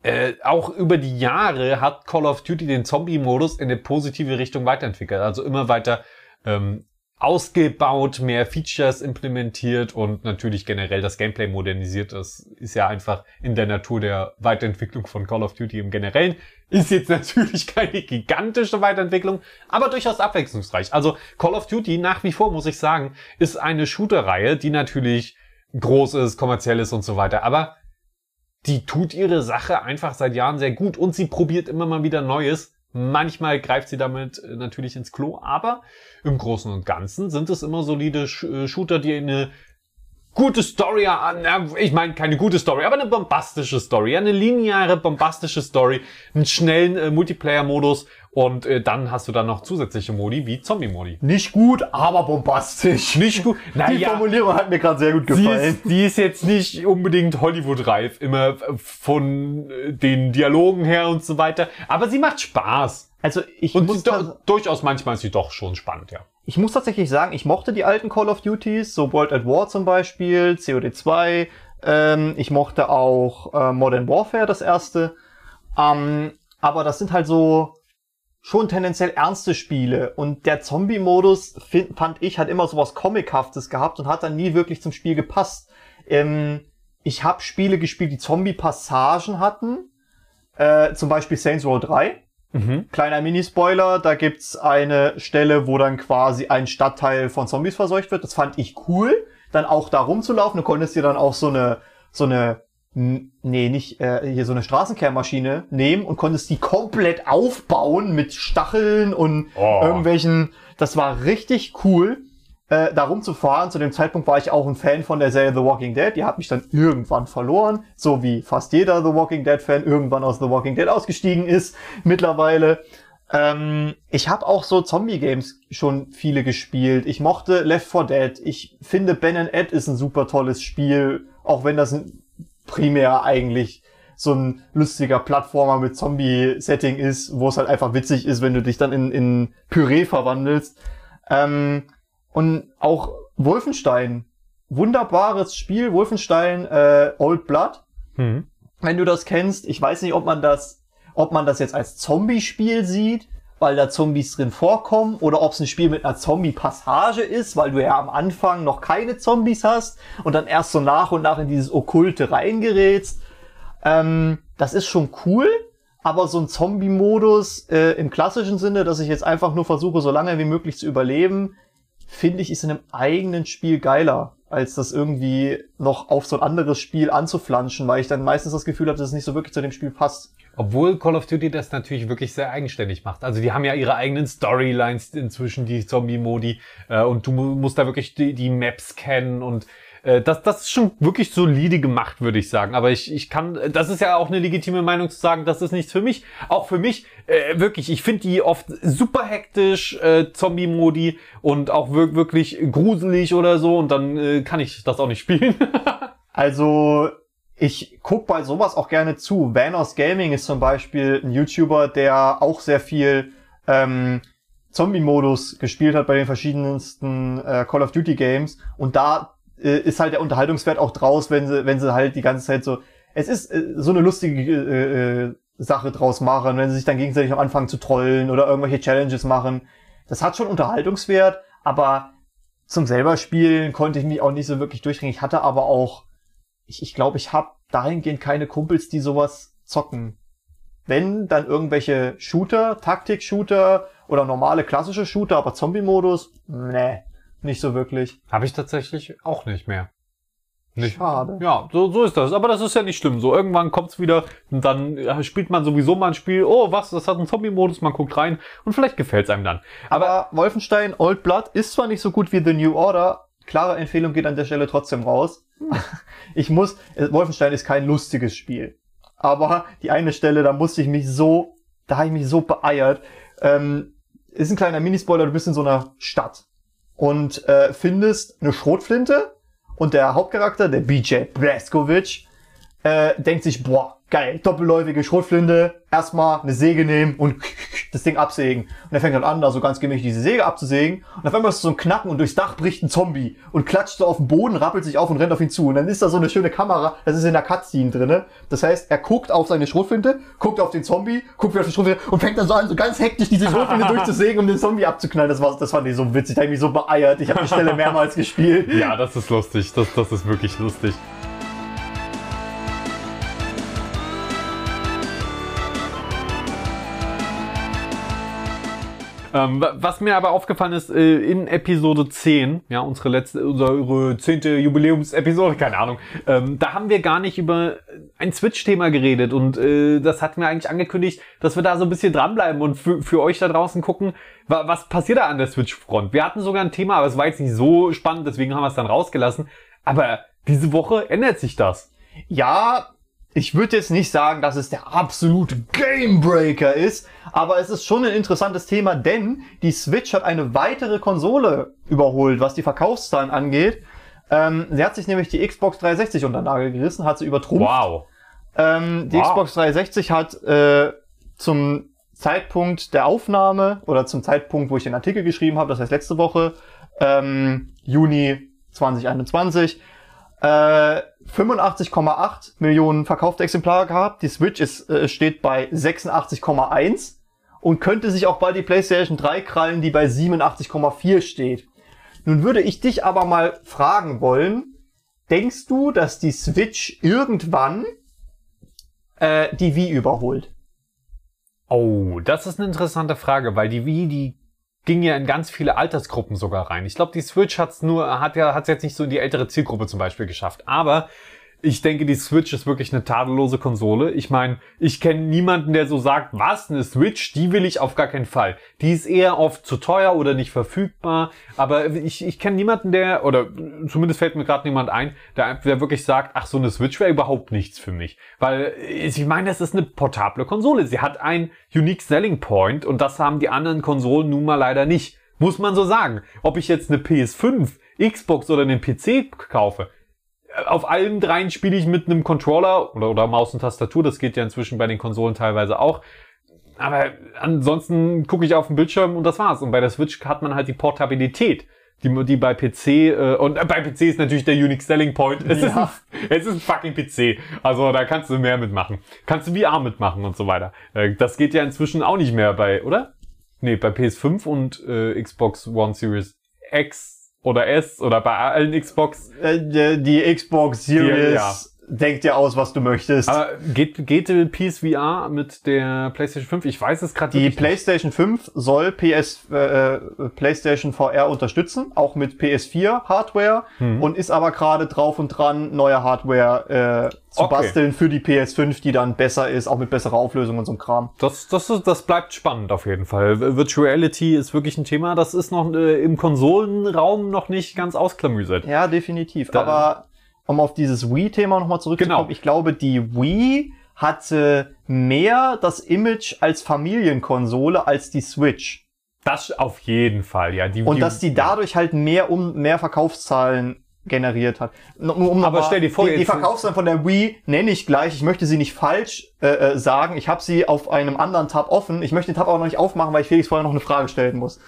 äh, auch über die Jahre hat Call of Duty den Zombie-Modus in eine positive Richtung weiterentwickelt. Also immer weiter ähm, ausgebaut, mehr Features implementiert und natürlich generell das Gameplay modernisiert. Das ist ja einfach in der Natur der Weiterentwicklung von Call of Duty im Generellen. Ist jetzt <laughs> natürlich keine gigantische Weiterentwicklung, aber durchaus abwechslungsreich. Also Call of Duty nach wie vor, muss ich sagen, ist eine Shooter-Reihe, die natürlich groß ist, kommerziell ist und so weiter. Aber die tut ihre Sache einfach seit Jahren sehr gut und sie probiert immer mal wieder Neues, Manchmal greift sie damit äh, natürlich ins Klo, aber im Großen und Ganzen sind es immer solide äh, Shooter, die eine gute Story an, ich meine keine gute Story, aber eine bombastische Story, eine lineare bombastische Story, einen schnellen äh, Multiplayer-Modus und äh, dann hast du dann noch zusätzliche Modi wie Zombie-Modi. Nicht gut, aber bombastisch. Nicht gut. <laughs> Die Naja, Formulierung hat mir gerade sehr gut die gefallen. ist, die ist jetzt nicht unbedingt Hollywood-reif, immer von äh, den Dialogen her und so weiter, aber sie macht Spaß. Also ich Und muss, do, durchaus manchmal ist sie doch schon spannend, ja. ich muss tatsächlich sagen, ich mochte die alten Call of Duties, so World at War zum Beispiel, COD 2. Ähm, ich mochte auch äh, Modern Warfare, das erste. Ähm, aber das sind halt so schon tendenziell ernste Spiele. Und der Zombie-Modus, fand ich, hat immer sowas Comichaftes gehabt und hat dann nie wirklich zum Spiel gepasst. Ähm, ich habe Spiele gespielt, die Zombie-Passagen hatten. Äh, zum Beispiel Saints Row 3. Mhm. Kleiner Minispoiler, da gibt's eine Stelle, wo dann quasi ein Stadtteil von Zombies verseucht wird. Das fand ich cool, dann auch da rumzulaufen. Du konntest dir dann auch so eine, so eine, nee, nicht, äh, hier so eine Straßenkehrmaschine nehmen und konntest die komplett aufbauen mit Stacheln und Oh. irgendwelchen, das war richtig cool. Äh, da rumzufahren. Zu dem Zeitpunkt war ich auch ein Fan von der Serie The Walking Dead. Die hat mich dann irgendwann verloren, so wie fast jeder The Walking Dead Fan irgendwann aus The Walking Dead ausgestiegen ist mittlerweile. Ähm, ich habe auch so Zombie-Games schon viele gespielt. Ich mochte Left 4 Dead. Ich finde Ben Ed ist ein super tolles Spiel, auch wenn das primär eigentlich so ein lustiger Plattformer mit Zombie-Setting ist, wo es halt einfach witzig ist, wenn du dich dann in, in Püree verwandelst. Ähm, und auch Wolfenstein. Wunderbares Spiel, Wolfenstein äh, Old Blood Mhm. wenn du das kennst. Ich weiß nicht, ob man das, ob man das jetzt als Zombie-Spiel sieht, weil da Zombies drin vorkommen, oder ob es ein Spiel mit einer Zombie-Passage ist, weil du ja am Anfang noch keine Zombies hast und dann erst so nach und nach in dieses Okkulte reingerätst. Ähm, das ist schon cool, aber so ein Zombie-Modus äh, im klassischen Sinne, dass ich jetzt einfach nur versuche, so lange wie möglich zu überleben, finde ich, ist in einem eigenen Spiel geiler, als das irgendwie noch auf so ein anderes Spiel anzuflanschen, weil ich dann meistens das Gefühl habe, dass es nicht so wirklich zu dem Spiel passt. Obwohl Call of Duty das natürlich wirklich sehr eigenständig macht. Also die haben ja ihre eigenen Storylines inzwischen, die Zombie-Modi. Äh, und du mu- musst da wirklich die, die Maps kennen und äh, das, das ist schon wirklich solide gemacht, würde ich sagen. Aber ich, ich kann, das ist ja auch eine legitime Meinung zu sagen, das ist nichts für mich. Auch für mich, äh, wirklich, ich finde die oft super hektisch, äh, Zombie-Modi und auch wir wirklich gruselig oder so und dann äh, kann ich das auch nicht spielen. <laughs> Also, ich guck bei sowas auch gerne zu. Vanos Gaming ist zum Beispiel ein YouTuber, der auch sehr viel ähm, Zombie-Modus gespielt hat bei den verschiedensten äh, Call of Duty Games. Und da äh, ist halt der Unterhaltungswert auch draus, wenn sie, wenn sie halt die ganze Zeit so. Es ist äh, so eine lustige äh, äh, Sache draus machen, wenn sie sich dann gegenseitig noch anfangen zu trollen oder irgendwelche Challenges machen. Das hat schon Unterhaltungswert, aber zum selber spielen konnte ich mich auch nicht so wirklich durchringen. Ich hatte aber auch, ich ich, glaube, ich habe dahingehend keine Kumpels, die sowas zocken. Wenn, dann irgendwelche Shooter, Taktik-Shooter oder normale klassische Shooter, aber Zombie-Modus, nee, nicht so wirklich. Habe ich tatsächlich auch nicht mehr. Nicht. Schade. Ja, so, so ist das. Aber das ist ja nicht schlimm. So, irgendwann kommt's wieder und dann äh, spielt man sowieso mal ein Spiel. Oh, was, das hat einen Zombie-Modus, man guckt rein und vielleicht gefällt's einem dann. Aber Wolfenstein Old Blood ist zwar nicht so gut wie The New Order, klare Empfehlung geht an der Stelle trotzdem raus. <laughs> Ich muss, äh, Wolfenstein ist kein lustiges Spiel. Aber die eine Stelle, da musste ich mich so, da habe ich mich so beeiert. Ähm, ist ein kleiner Minispoiler, du bist in so einer Stadt und äh, findest eine Schrotflinte und der Hauptcharakter, der BJ Blazkowicz, äh, denkt sich, boah, geil, doppelläufige Schrotflinte, erstmal eine Säge nehmen und <laughs> das Ding absägen. Und er fängt dann an, da so ganz gemächlich diese Säge abzusägen. Und auf einmal ist so ein Knacken und durchs Dach bricht ein Zombie und klatscht so auf den Boden, rappelt sich auf und rennt auf ihn zu. Und dann ist da so eine schöne Kamera, das ist in der Cutscene drinne. Das heißt, er guckt auf seine Schrotflinte, guckt auf den Zombie, guckt wieder auf die Schrotflinte und fängt dann so an, so ganz hektisch diese Schrotflinte <laughs> durchzusägen, um den Zombie abzuknallen. Das war, das fand ich so witzig, da hab ich mich so beeiert. Ich habe die Stelle mehrmals gespielt. Ja, das ist lustig. Das, das ist wirklich lustig. Ähm, wa- was mir aber aufgefallen ist, äh, in Episode 10, ja, unsere letzte, unsere zehnte Jubiläumsepisode, keine Ahnung, ähm, da haben wir gar nicht über ein Switch-Thema geredet und äh, das hatten wir eigentlich angekündigt, dass wir da so ein bisschen dranbleiben und für, für euch da draußen gucken, wa was passiert da an der Switch-Front. Wir hatten sogar ein Thema, aber es war jetzt nicht so spannend, deswegen haben wir es dann rausgelassen. Aber diese Woche ändert sich das. Ja, ich würde jetzt nicht sagen, dass es der absolute Gamebreaker ist, aber es ist schon ein interessantes Thema, denn die Switch hat eine weitere Konsole überholt, was die Verkaufszahlen angeht. Ähm, sie hat sich nämlich die Xbox 360 unter den Nagel gerissen, hat sie übertrumpft. Wow. Ähm, die Wow. Xbox 360 hat äh, zum Zeitpunkt der Aufnahme oder zum Zeitpunkt, wo ich den Artikel geschrieben habe, das heißt letzte Woche, ähm, Juni 2021, äh, 85,8 Millionen verkaufte Exemplare gehabt. Die Switch ist, äh, steht bei 86,1 und könnte sich auch bald die PlayStation 3 krallen, die bei 87,4 steht. Nun würde ich dich aber mal fragen wollen, denkst du, dass die Switch irgendwann äh, die Wii überholt? Oh, das ist eine interessante Frage, weil die Wii, die ging ja in ganz viele Altersgruppen sogar rein. Ich glaube, die Switch hat's nur, hat ja, hat's jetzt nicht so in die ältere Zielgruppe zum Beispiel geschafft. Aber ich denke, die Switch ist wirklich eine tadellose Konsole. Ich meine, ich kenne niemanden, der so sagt, was, eine Switch, die will ich auf gar keinen Fall. Die ist eher oft zu teuer oder nicht verfügbar. Aber ich, ich kenne niemanden, der, oder zumindest fällt mir gerade niemand ein, der, der wirklich sagt, ach, so eine Switch wäre überhaupt nichts für mich. Weil, ich meine, es ist eine portable Konsole. Sie hat ein Unique Selling Point und das haben die anderen Konsolen nun mal leider nicht. Muss man so sagen. Ob ich jetzt eine PS5, Xbox oder einen PC kaufe, auf allen dreien spiele ich mit einem Controller oder, oder Maus und Tastatur. Das geht ja inzwischen bei den Konsolen teilweise auch. Aber ansonsten gucke ich auf den Bildschirm und das war's. Und bei der Switch hat man halt die Portabilität, die, die bei PC, äh, und äh, bei PC ist natürlich der Unique Selling Point. Es, ist ein, Ja. es ist ein fucking PC. Also da kannst du mehr mitmachen. Kannst du VR mitmachen und so weiter. Äh, das geht ja inzwischen auch nicht mehr bei, oder? Nee, bei PS5 und äh, Xbox One Series X oder S oder bei allen Xbox. Äh, die, die Xbox Series ja. denkt dir aus, was du möchtest. Aber geht, geht PSVR mit der PlayStation 5? Ich weiß es gerade Die PlayStation 5 soll PS, äh, äh, PlayStation VR unterstützen, auch mit PS4 Hardware Mhm. und ist aber gerade drauf und dran, neue Hardware äh, zu Okay. basteln für die PS5, die dann besser ist, auch mit besserer Auflösung und so Kram. Das, das, ist- das bleibt spannend auf jeden Fall. Virtual Reality ist wirklich ein Thema, das ist noch äh, im Konsolenraum noch nicht ganz ausklamüsert. Ja, definitiv. Da- aber um auf dieses Wii-Thema nochmal zurückzukommen, Genau. ich glaube, die Wii hatte mehr das Image als Familienkonsole als die Switch. Das auf jeden Fall, ja. Die, Und die, dass die dadurch halt mehr um mehr Verkaufszahlen generiert hat. Nur um Aber mal- stell dir vor, die, die Verkaufszahlen von der Wii nenne ich gleich. Ich möchte sie nicht falsch äh, äh, sagen. Ich habe sie auf einem anderen Tab offen. Ich möchte den Tab aber noch nicht aufmachen, weil ich Felix vorher noch eine Frage stellen muss.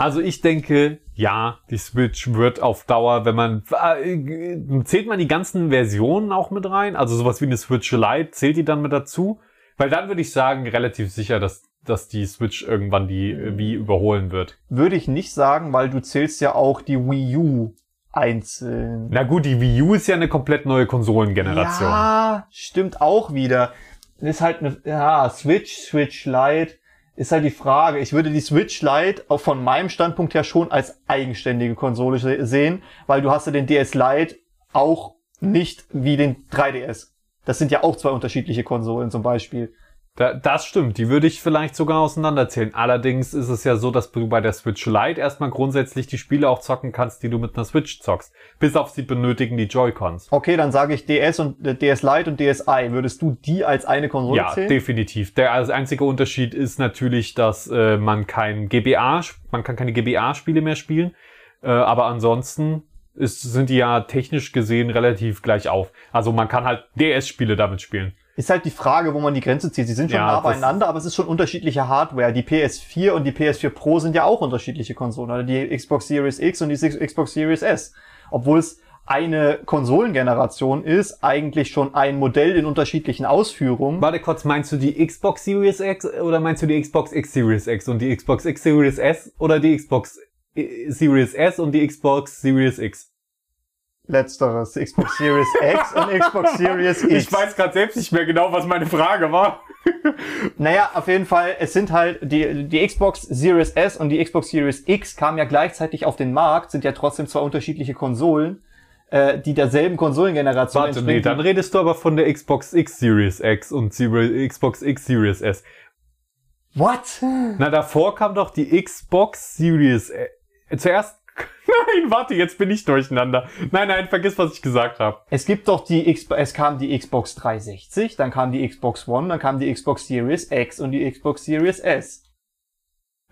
Also ich denke, ja, die Switch wird auf Dauer, wenn man äh, zählt man die ganzen Versionen auch mit rein, also sowas wie eine Switch Lite, zählt die dann mit dazu? Weil dann würde ich sagen, relativ sicher, dass dass die Switch irgendwann die äh, Wii überholen wird. Würde ich nicht sagen, weil du zählst ja auch die Wii U einzeln. Na gut, die Wii U ist ja eine komplett neue Konsolengeneration. Ja, stimmt auch wieder. Ist halt eine, ja, Switch, Switch Lite, ist halt die Frage. Ich würde die Switch Lite auch von meinem Standpunkt her schon als eigenständige Konsole se- sehen, weil du hast ja den DS Lite auch nicht wie den 3DS. Das sind ja auch zwei unterschiedliche Konsolen zum Beispiel. Da, das stimmt, die würde ich vielleicht sogar auseinanderzählen. Allerdings ist es ja so, dass du bei der Switch Lite erstmal grundsätzlich die Spiele auch zocken kannst, die du mit einer Switch zockst. Bis auf sie benötigen die Joy-Cons. Okay, dann sage ich DS und äh, DS Lite und DSi. Würdest du die als eine Konsole Ja, zählen? definitiv. Der also einzige Unterschied ist natürlich, dass äh, man kein GBA, man kann keine GBA-Spiele mehr spielen. Äh, aber ansonsten ist, sind die ja technisch gesehen relativ gleich auf. Also man kann halt DS-Spiele damit spielen. Ist halt die Frage, wo man die Grenze zieht. Sie sind schon Ja, nah beieinander, aber es ist schon unterschiedliche Hardware. Die PS4 und die PS4 Pro sind ja auch unterschiedliche Konsolen. Oder die Xbox Series X und die Xbox Series S. Obwohl es eine Konsolengeneration ist, eigentlich schon ein Modell in unterschiedlichen Ausführungen. Warte kurz, meinst du die Xbox Series X oder meinst du die Xbox X Series X und die Xbox X Series S oder die Xbox Series S und die Xbox Series X? Letzteres. Xbox Series X und Xbox Series <laughs> X. Ich weiß gerade selbst nicht mehr genau, was meine Frage war. <laughs> Naja, auf jeden Fall, es sind halt die, die Xbox Series S und die Xbox Series X kamen ja gleichzeitig auf den Markt, sind ja trotzdem zwei unterschiedliche Konsolen, äh, die derselben Konsolengeneration Warte, nee, dann redest du aber von der Xbox X Series X und Xbox X Series S. What? Na, davor kam doch die Xbox Series. äh, Zuerst. <laughs> Nein, warte, jetzt bin ich durcheinander. Nein, nein, vergiss, was ich gesagt habe. Es gibt doch die X es kam die Xbox 360, dann kam die Xbox One, dann kam die Xbox Series X und die Xbox Series S.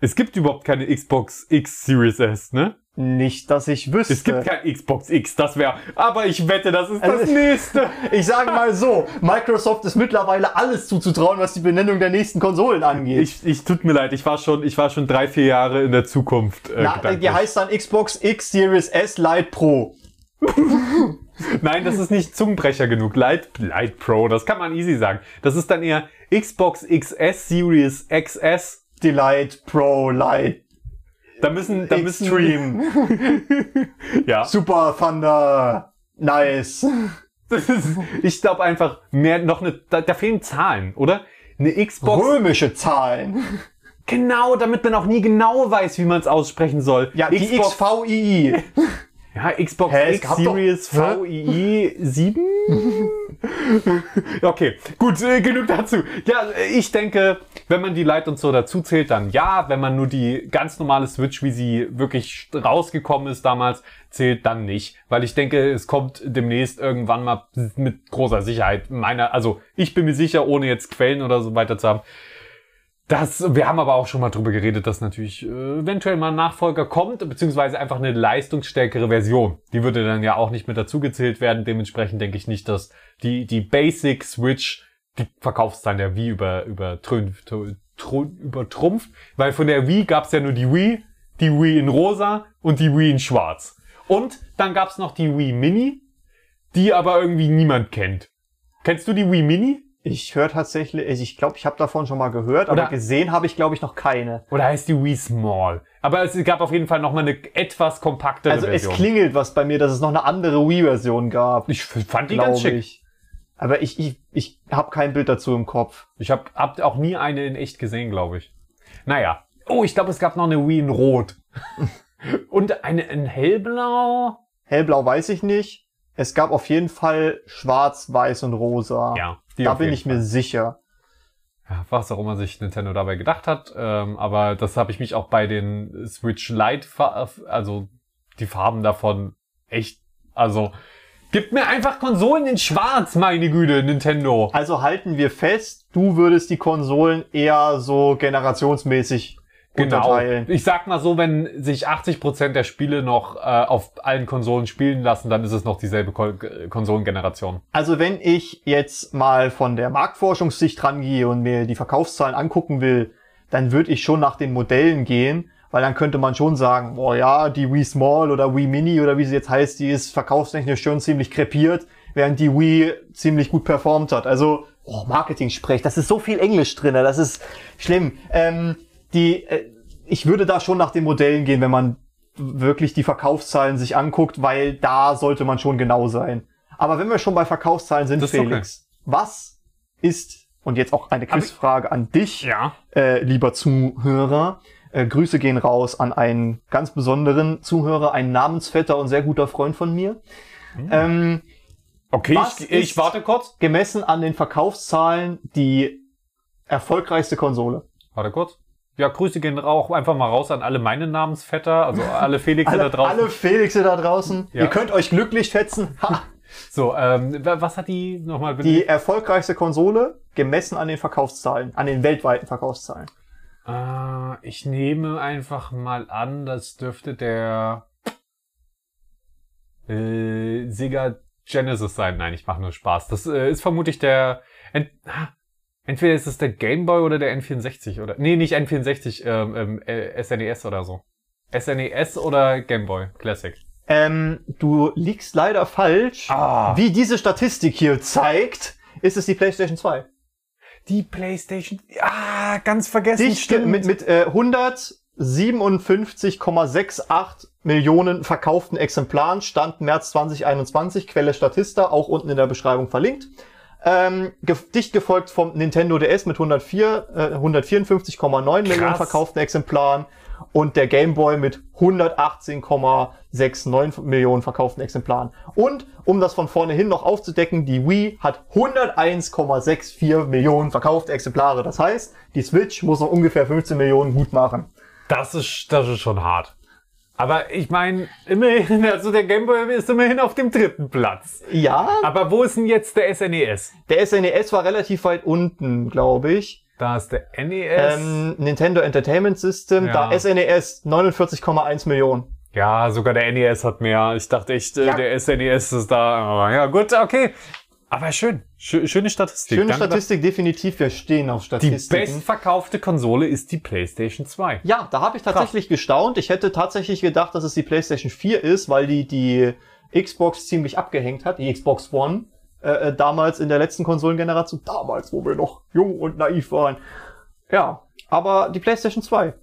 Es gibt überhaupt keine Xbox X Series S, ne? Nicht, dass ich wüsste. Es gibt kein Xbox X, das wäre. Aber ich wette, das ist das Also- nächste. <laughs> ich sage mal so, Microsoft ist mittlerweile alles zuzutrauen, was die Benennung der nächsten Konsolen angeht. Ich, ich tut mir leid, ich war schon, ich war schon drei, vier Jahre in der Zukunft. Äh, Na, gedanklich. die heißt dann Xbox X Series S Lite Pro. <laughs> Nein, das ist nicht Zungenbrecher genug. Light, Light Pro, das kann man easy sagen. Das ist dann eher Xbox XS Series XS. Die Lite Pro Lite Da müssen, da müssen, Extreme <laughs> ja. Super Thunder Nice. Das ist, ich glaube einfach mehr noch eine, da, da fehlen Zahlen, oder? Eine Xbox. Römische Zahlen. Genau, damit man auch nie genau weiß, wie man es aussprechen soll. Ja, die Xbox, XVII. <laughs> ja, Xbox Hä, X Series? VII 7? <laughs> okay, gut, äh, genug dazu. Ja, ich denke, wenn man die Lite und so dazu zählt, dann ja. Wenn man nur die ganz normale Switch, wie sie wirklich rausgekommen ist damals, zählt, dann nicht. Weil ich denke, es kommt demnächst irgendwann mal mit großer Sicherheit meiner, also ich bin mir sicher, ohne jetzt Quellen oder so weiter zu haben, das, wir haben aber auch schon mal drüber geredet, dass natürlich äh, eventuell mal ein Nachfolger kommt, beziehungsweise einfach eine leistungsstärkere Version. Die würde dann ja auch nicht mit dazugezählt werden. Dementsprechend denke ich nicht, dass die, die Basic Switch die Verkaufszahlen der Wii über, über, übertrumpft. Weil von der Wii gab es ja nur die Wii, die Wii in rosa und die Wii in schwarz. Und dann gab es noch die Wii Mini, die aber irgendwie niemand kennt. Kennst du die Wii Mini? Ich höre tatsächlich, also ich glaube, ich habe davon schon mal gehört, aber Oder- gesehen habe ich, glaube ich, noch keine. Oder heißt die Wii Small? Aber es gab auf jeden Fall noch mal eine etwas kompaktere Also es Version. klingelt was bei mir, dass es noch eine andere Wii-Version gab. ich fand die ganz schick. ich. Aber ich, ich, ich habe kein Bild dazu im Kopf. Ich habe hab auch nie eine in echt gesehen, glaube ich. Naja. Oh, ich glaube, es gab noch eine Wii in Rot. <laughs> Und eine in Hellblau. Hellblau weiß ich nicht. Es gab auf jeden Fall schwarz, weiß und rosa. Ja, da bin ich mir sicher. Ja, was auch immer sich Nintendo dabei gedacht hat. Ähm, aber das habe ich mich auch bei den Switch Lite, also die Farben davon echt, also gibt mir einfach Konsolen in Schwarz, meine Güte, Nintendo. Also halten wir fest, du würdest die Konsolen eher so generationsmäßig Genau. Ich sag mal so, wenn sich 80% der Spiele noch äh, auf allen Konsolen spielen lassen, dann ist es noch dieselbe Ko Konsolengeneration. Also wenn ich jetzt mal von der Marktforschungssicht rangehe und mir die Verkaufszahlen angucken will, dann würde ich schon nach den Modellen gehen, weil dann könnte man schon sagen, oh ja, die Wii Small oder Wii Mini oder wie sie jetzt heißt, die ist verkaufstechnisch schon ziemlich krepiert, während die Wii ziemlich gut performt hat. Also, oh, Marketing-Sprech, das ist so viel Englisch drin, das ist schlimm. Ähm, die, äh, ich würde da schon nach den Modellen gehen, wenn man wirklich die Verkaufszahlen sich anguckt, weil da sollte man schon genau sein. Aber wenn wir schon bei Verkaufszahlen sind, ist okay. Felix, was ist, und jetzt auch eine Quizfrage an dich, Ja. äh, lieber Zuhörer, äh, Grüße gehen raus an einen ganz besonderen Zuhörer, einen Namensvetter und sehr guter Freund von mir. Ähm, Okay, ich, ich warte kurz. gemessen an den Verkaufszahlen die erfolgreichste Konsole. Warte kurz. Ja, Grüße gehen auch einfach mal raus an alle meine Namensvetter, also <laughs> alle Felixe da Alle, draußen. alle Felixe da draußen, Ja. ihr könnt euch glücklich schätzen. Ha. <laughs> So, ähm, wa- was hat die nochmal? Die erfolgreichste Konsole gemessen an den Verkaufszahlen, an den weltweiten Verkaufszahlen. Äh, ich nehme einfach mal an, das dürfte der äh, Sega Genesis sein. Nein, ich mache nur Spaß. Das äh, ist vermutlich der ent, ah, entweder ist es der Game Boy oder der N64 oder nee, nicht N64, ähm, ähm, äh, SNES oder so. SNES oder Game Boy Classic. Ähm, du liegst leider falsch. Ah. Wie diese Statistik hier zeigt, ist es die PlayStation 2. Die PlayStation. Ah, ganz vergessen. Dichte mit, mit äh, 157,68 Millionen verkauften Exemplaren, Stand März 2021, Quelle Statista, auch unten in der Beschreibung verlinkt. Ähm, ge dicht gefolgt vom Nintendo DS mit 104, äh, 154,9 Millionen verkauften Exemplaren und der Game Boy mit 118,69 Millionen verkauften Exemplaren. Und um das von vorne hin noch aufzudecken, die Wii hat 101,64 Millionen verkaufte Exemplare. Das heißt, die Switch muss noch ungefähr 15 Millionen gut machen. Das ist, das ist schon hart. Aber ich meine, immerhin, also der Game Boy ist immerhin auf dem dritten Platz. Ja, Aber wo ist denn jetzt der SNES? der SNES war relativ weit unten, glaube ich. Da ist der NES. Ähm, Nintendo Entertainment System, Ja. da SNES 49,1 Millionen. ja, sogar der NES hat mehr. Ich dachte echt, äh, Ja. der SNES ist da. Ja, gut, okay. Aber schön. Schö- schöne Statistik. Schöne Danke Statistik, definitiv. Wir stehen auf Die Statistiken. bestverkaufte Konsole ist die PlayStation 2. Ja, da habe ich tatsächlich gestaunt. Ich hätte tatsächlich gedacht, dass es die PlayStation 4 ist, weil die die Xbox ziemlich abgehängt hat, die Xbox One, äh, äh, damals in der letzten Konsolengeneration, damals, wo wir noch jung und naiv waren. Ja, aber die PlayStation 2,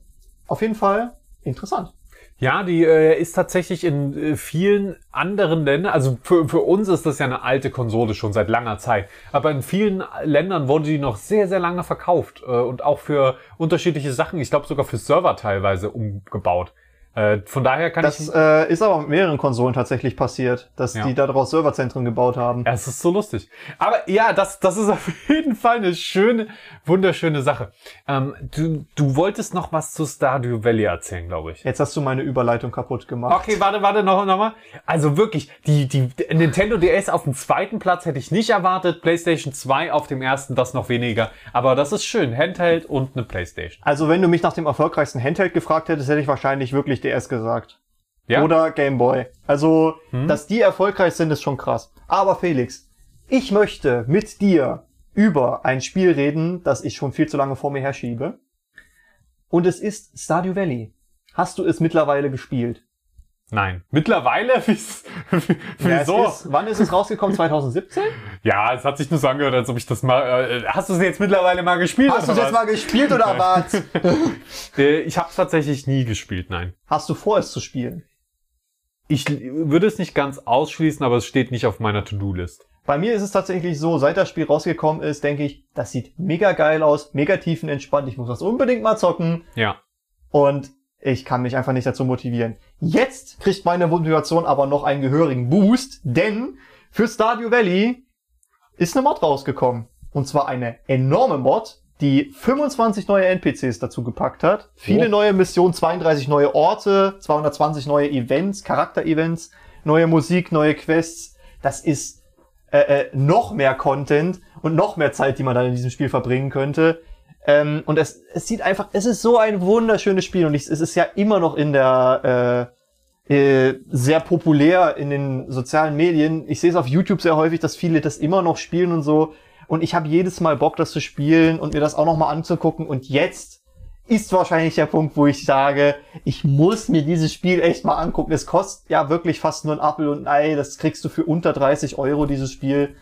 auf jeden Fall interessant. Ja, die äh, ist tatsächlich in äh, vielen anderen Ländern, also für, für uns ist das ja eine alte Konsole schon seit langer Zeit, aber in vielen Ländern wurde die noch sehr, sehr lange verkauft äh, und auch für unterschiedliche Sachen, ich glaube sogar für Server teilweise umgebaut. Äh, von daher kann Das ich... äh, ist aber mit mehreren Konsolen tatsächlich passiert, dass Ja. die daraus Serverzentren gebaut haben. Ja, es ist so lustig. Aber ja, das, das ist <laughs> auf jeden Fall eine schöne, wunderschöne Sache. Ähm, du, du wolltest noch was zu Stardew Valley erzählen, glaube ich. Jetzt hast du meine Überleitung kaputt gemacht. Okay, warte, warte, noch, noch mal. Also wirklich, die, die Nintendo DS auf dem zweiten Platz hätte ich nicht erwartet. PlayStation 2 auf dem ersten, das noch weniger. Aber das ist schön. Handheld und eine PlayStation. Also wenn du mich nach dem erfolgreichsten Handheld gefragt hättest, hätte ich wahrscheinlich wirklich DS gesagt. Ja? Oder Game Boy. Also, dass die erfolgreich sind, ist schon krass. Aber Felix, ich möchte mit dir über ein Spiel reden, das ich schon viel zu lange vor mir herschiebe. Und es ist Stardew Valley. Hast du es mittlerweile gespielt? Nein. Mittlerweile? <laughs> Wie's- Ja, Wieso? ist, wann ist es rausgekommen? 2017? Ja, es hat sich nur so angehört, als ob ich das mal. Äh, hast du es jetzt mittlerweile mal gespielt? Hast du es jetzt mal gespielt oder was? <laughs> Äh, ich habe es tatsächlich nie gespielt, nein. Hast du vor, es zu spielen? Ich würde es nicht ganz ausschließen, aber es steht nicht auf meiner To-Do-List. Bei mir ist es tatsächlich so, seit das Spiel rausgekommen ist, denke ich, das sieht mega geil aus, mega tiefenentspannt, ich muss das unbedingt mal zocken. Ja. Und ich kann mich einfach nicht dazu motivieren. Jetzt kriegt meine Motivation aber noch einen gehörigen Boost, denn für Stardew Valley ist eine Mod rausgekommen. Und zwar eine enorme Mod, die 25 neue NPCs dazu gepackt hat. Viele Oh. neue Missionen, 32 neue Orte, 220 neue Events, Charakter-Events, neue Musik, neue Quests. Das ist äh, äh, noch mehr Content und noch mehr Zeit, die man dann in diesem Spiel verbringen könnte. Ähm, und es, es sieht einfach, es ist so ein wunderschönes Spiel und ich, es ist ja immer noch in der äh, äh, sehr populär in den sozialen Medien. Ich sehe es auf YouTube sehr häufig, dass viele das immer noch spielen und so. Und ich habe jedes Mal Bock, das zu spielen und mir das auch noch mal anzugucken. Und jetzt ist wahrscheinlich der Punkt, wo ich sage, ich muss mir dieses Spiel echt mal angucken. Es kostet ja wirklich fast nur ein Apfel und ein Ei. Das kriegst du für unter 30 Euro, dieses Spiel.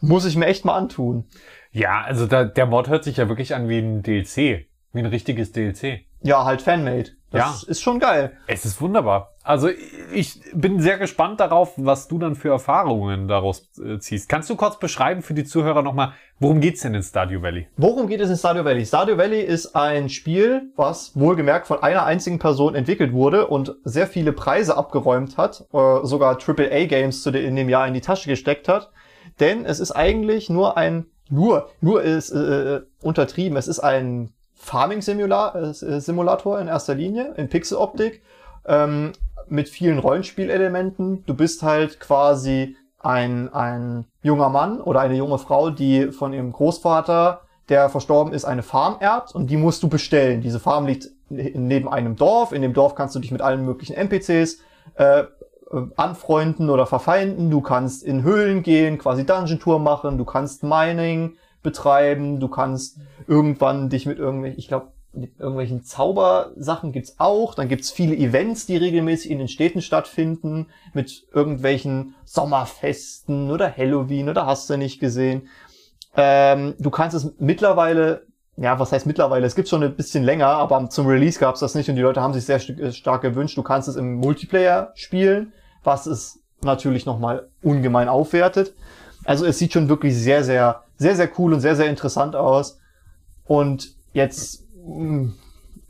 Muss ich mir echt mal antun. Ja, also da, der Mod hört sich ja wirklich an wie ein DLC. Wie ein richtiges DLC. Ja, halt Fanmade. Das Ja. ist schon geil. Es ist wunderbar. Also ich bin sehr gespannt darauf, was du dann für Erfahrungen daraus äh, ziehst. Kannst du kurz beschreiben für die Zuhörer nochmal, worum geht's denn in Stardew Valley? Worum geht es in Stardew Valley? Stardew Valley ist ein Spiel, was wohlgemerkt von einer einzigen Person entwickelt wurde und sehr viele Preise abgeräumt hat, äh, sogar AAA-Games in dem Jahr in die Tasche gesteckt hat. Denn es ist eigentlich nur ein, nur, nur ist äh, untertrieben, es ist ein Farming-Simulator in erster Linie, in Pixeloptik, ähm, mit vielen Rollenspielelementen. Du bist halt quasi ein, ein junger Mann oder eine junge Frau, die von ihrem Großvater, der verstorben ist, eine Farm erbt und die musst du bestellen. Diese Farm liegt neben einem Dorf. In dem Dorf kannst du dich mit allen möglichen NPCs äh, äh, anfreunden oder verfeinden. Du kannst in Höhlen gehen, quasi Dungeon Tour machen. Du kannst Mining betreiben. Du kannst irgendwann dich mit irgendwelchen, ich glaube, mit irgendwelchen Zaubersachen gibt's auch. Dann gibt's viele Events, die regelmäßig in den Städten stattfinden, mit irgendwelchen Sommerfesten oder Halloween oder hast du nicht gesehen. Ähm, du kannst es mittlerweile, ja, was heißt mittlerweile? Es gibt schon ein bisschen länger, aber zum Release gab's das nicht und die Leute haben sich sehr st stark gewünscht. Du kannst es im Multiplayer spielen, was es natürlich nochmal ungemein aufwertet. Also es sieht schon wirklich sehr, sehr, sehr, sehr cool und sehr, sehr interessant aus. Und jetzt mh,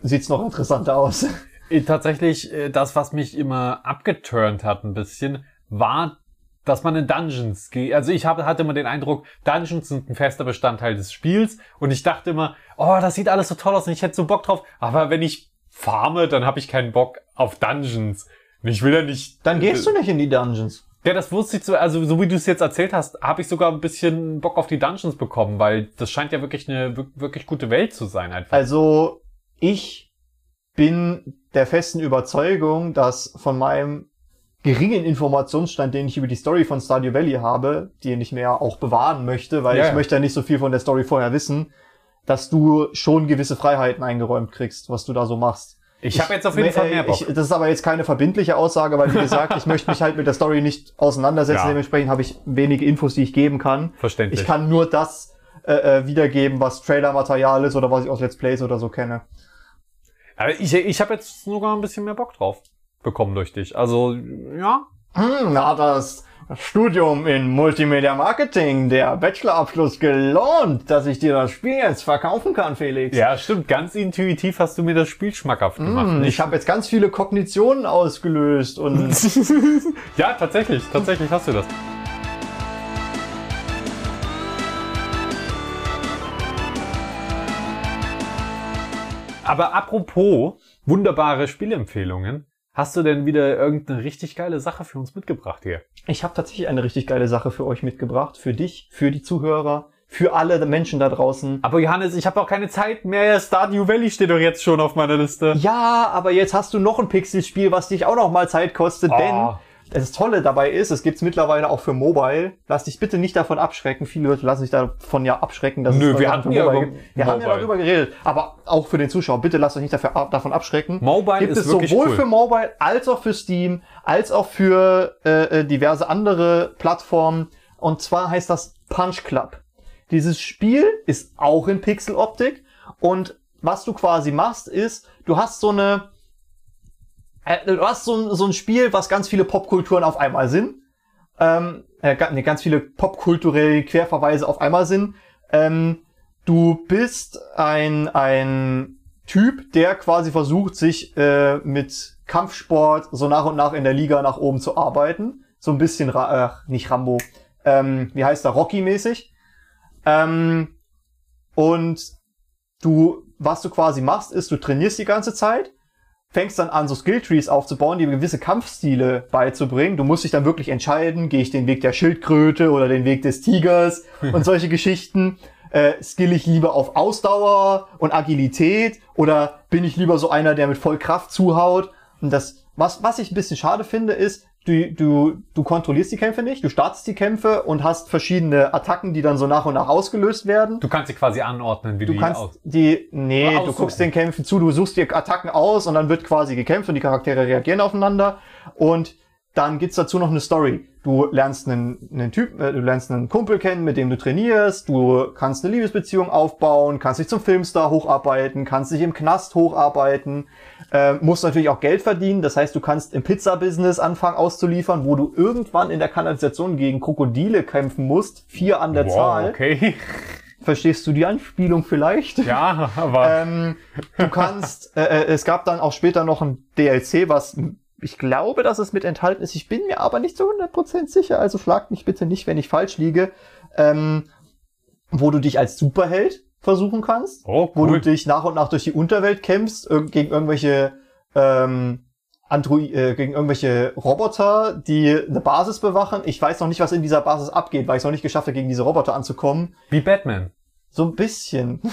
sieht's noch interessanter aus. Äh, Tatsächlich, äh, das, was mich immer abgeturnt hat ein bisschen, war, dass man in Dungeons geht. Also ich hab, hatte immer den Eindruck, Dungeons sind ein fester Bestandteil des Spiels und ich dachte immer, oh, das sieht alles so toll aus und ich hätte so Bock drauf. Aber wenn ich farme, dann habe ich keinen Bock auf Dungeons. Ich will ja nicht... Dann gehst du nicht in die Dungeons. Ja, das wusste ich so, also so wie du es jetzt erzählt hast, habe ich sogar ein bisschen Bock auf die Dungeons bekommen, weil das scheint ja wirklich eine wir- wirklich gute Welt zu sein einfach. Also ich bin der festen Überzeugung, dass von meinem geringen Informationsstand, den ich über die Story von Stardew Valley habe, den ich mir auch bewahren möchte, weil Ja, ich ja. möchte ja nicht so viel von der Story vorher wissen, dass du schon gewisse Freiheiten eingeräumt kriegst, was du da so machst. Ich habe jetzt auf jeden Fall mehr Bock. Ich, das ist aber jetzt keine verbindliche Aussage, weil wie <laughs> gesagt, ich möchte mich halt mit der Story nicht auseinandersetzen. Ja. Dementsprechend habe ich wenige Infos, die ich geben kann. Verständlich. Ich kann nur das äh, äh, wiedergeben, was Trailer-Material ist oder was ich aus Let's Plays oder so kenne. Aber ich, ich habe jetzt sogar ein bisschen mehr Bock drauf bekommen durch dich. Also, ja. Hm, na, das Studium in Multimedia Marketing, der Bachelorabschluss gelohnt, dass ich dir das Spiel jetzt verkaufen kann, Felix. Ja, stimmt. Ganz intuitiv hast du mir das Spiel schmackhaft gemacht. Hm, ich habe jetzt ganz viele Kognitionen ausgelöst und <laughs> ja, tatsächlich. Tatsächlich hast du das. Aber apropos wunderbare Spielempfehlungen, hast du denn wieder irgendeine richtig geile Sache für uns mitgebracht hier? ich habe tatsächlich eine richtig geile Sache für euch mitgebracht, für dich, für die Zuhörer, für alle Menschen da draußen. Aber Johannes, ich habe auch keine Zeit mehr. Stardew Valley steht doch jetzt schon auf meiner Liste. Ja, aber jetzt hast du noch ein Pixelspiel, was dich auch noch mal Zeit kostet, Ah. denn das Tolle dabei ist, es gibt's mittlerweile auch für Mobile. Lass dich bitte nicht davon abschrecken. Viele Leute lassen sich davon ja abschrecken, dass Nö, es wir hatten für ja Mobile gibt. Wir haben ja Mobile. darüber geredet, aber auch für den Zuschauer, bitte lasst euch nicht dafür, ab- davon abschrecken. Mobile gibt ist es wirklich sowohl cool. für Mobile als auch für Steam, als auch für äh, äh, diverse andere Plattformen. Und zwar heißt das Punch Club. Dieses Spiel ist auch in Pixeloptik und was du quasi machst ist, du hast so eine, du hast so ein, so ein Spiel, was ganz viele Popkulturen auf einmal sind. Ähm, äh, nee, ganz viele popkulturelle Querverweise auf einmal sind. Ähm, du bist ein, ein Typ, der quasi versucht, sich äh, mit Kampfsport so nach und nach in der Liga nach oben zu arbeiten. So ein bisschen, Ra äh, nicht Rambo, ähm, wie heißt er, Rocky-mäßig. Ähm, und du, was du quasi machst, ist, du trainierst die ganze Zeit, fängst dann an, so Skilltrees aufzubauen, die gewisse Kampfstile beizubringen. Du musst dich dann wirklich entscheiden, gehe ich den Weg der Schildkröte oder den Weg des Tigers <laughs> und solche Geschichten. Äh, skill ich lieber auf Ausdauer und Agilität oder bin ich lieber so einer, der mit voll Kraft zuhaut? Und das, was, was ich ein bisschen schade finde, ist, du, du, du kontrollierst die Kämpfe nicht, du startest die Kämpfe und hast verschiedene Attacken, die dann so nach und nach ausgelöst werden. Du kannst sie quasi anordnen, wie du, die kannst aus. die, nee, du guckst den Kämpfen zu, du suchst dir Attacken aus und dann wird quasi gekämpft und die Charaktere reagieren aufeinander und dann gibt's dazu noch eine Story. Du lernst einen, einen Typ, äh, du lernst einen Kumpel kennen, mit dem du trainierst, du kannst eine Liebesbeziehung aufbauen, kannst dich zum Filmstar hocharbeiten, kannst dich im Knast hocharbeiten, äh, musst natürlich auch Geld verdienen, das heißt, du kannst im Pizza-Business anfangen auszuliefern, wo du irgendwann in der Kanalisation gegen Krokodile kämpfen musst, vier an der Wow, Zahl. okay. <laughs> Verstehst du die Anspielung vielleicht? Ja, aber Ähm, du kannst, äh, äh, es gab dann auch später noch ein DLC, was ich glaube, dass es mit enthalten ist. Ich bin mir aber nicht zu 100% sicher, also schlagt mich bitte nicht, wenn ich falsch liege. Ähm, wo du dich als Superheld versuchen kannst, oh, wo du cool. dich nach und nach durch die Unterwelt kämpfst, gegen irgendwelche ähm, Android, äh, gegen irgendwelche Roboter, die eine Basis bewachen. Ich weiß noch nicht, was in dieser Basis abgeht, weil ich es noch nicht geschafft habe, gegen diese Roboter anzukommen. Wie Batman. So ein bisschen. <laughs>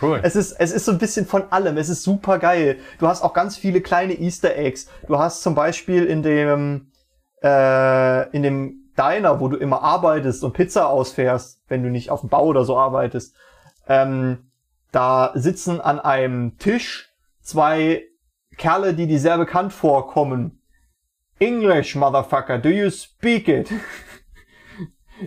Cool. Es ist, es ist so ein bisschen von allem. Es ist super geil. Du hast auch ganz viele kleine Easter Eggs. Du hast zum Beispiel in dem, äh, in dem Diner, wo du immer arbeitest und Pizza ausfährst, wenn du nicht auf dem Bau oder so arbeitest, ähm, da sitzen an einem Tisch zwei Kerle, die dir sehr bekannt vorkommen. English, Motherfucker, do you speak it? <laughs>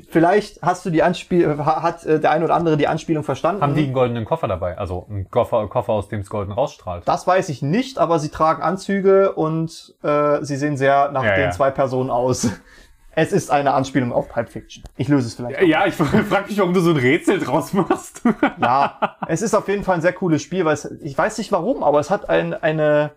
Vielleicht hast du die Anspiel, hat äh, der ein oder andere die Anspielung verstanden. Haben die einen goldenen Koffer dabei? Also einen Koffer, Koffer aus dem es golden rausstrahlt. Das weiß ich nicht, aber sie tragen Anzüge und äh, sie sehen sehr nach Ja, den ja. zwei Personen aus. <laughs> Es ist eine Anspielung auf Pulp Fiction. Ich löse es vielleicht. Ja, ich <laughs> frage mich, warum du so ein Rätsel draus machst. <laughs> Ja, es ist auf jeden Fall ein sehr cooles Spiel, weil es, ich weiß nicht warum, aber es hat ein, eine,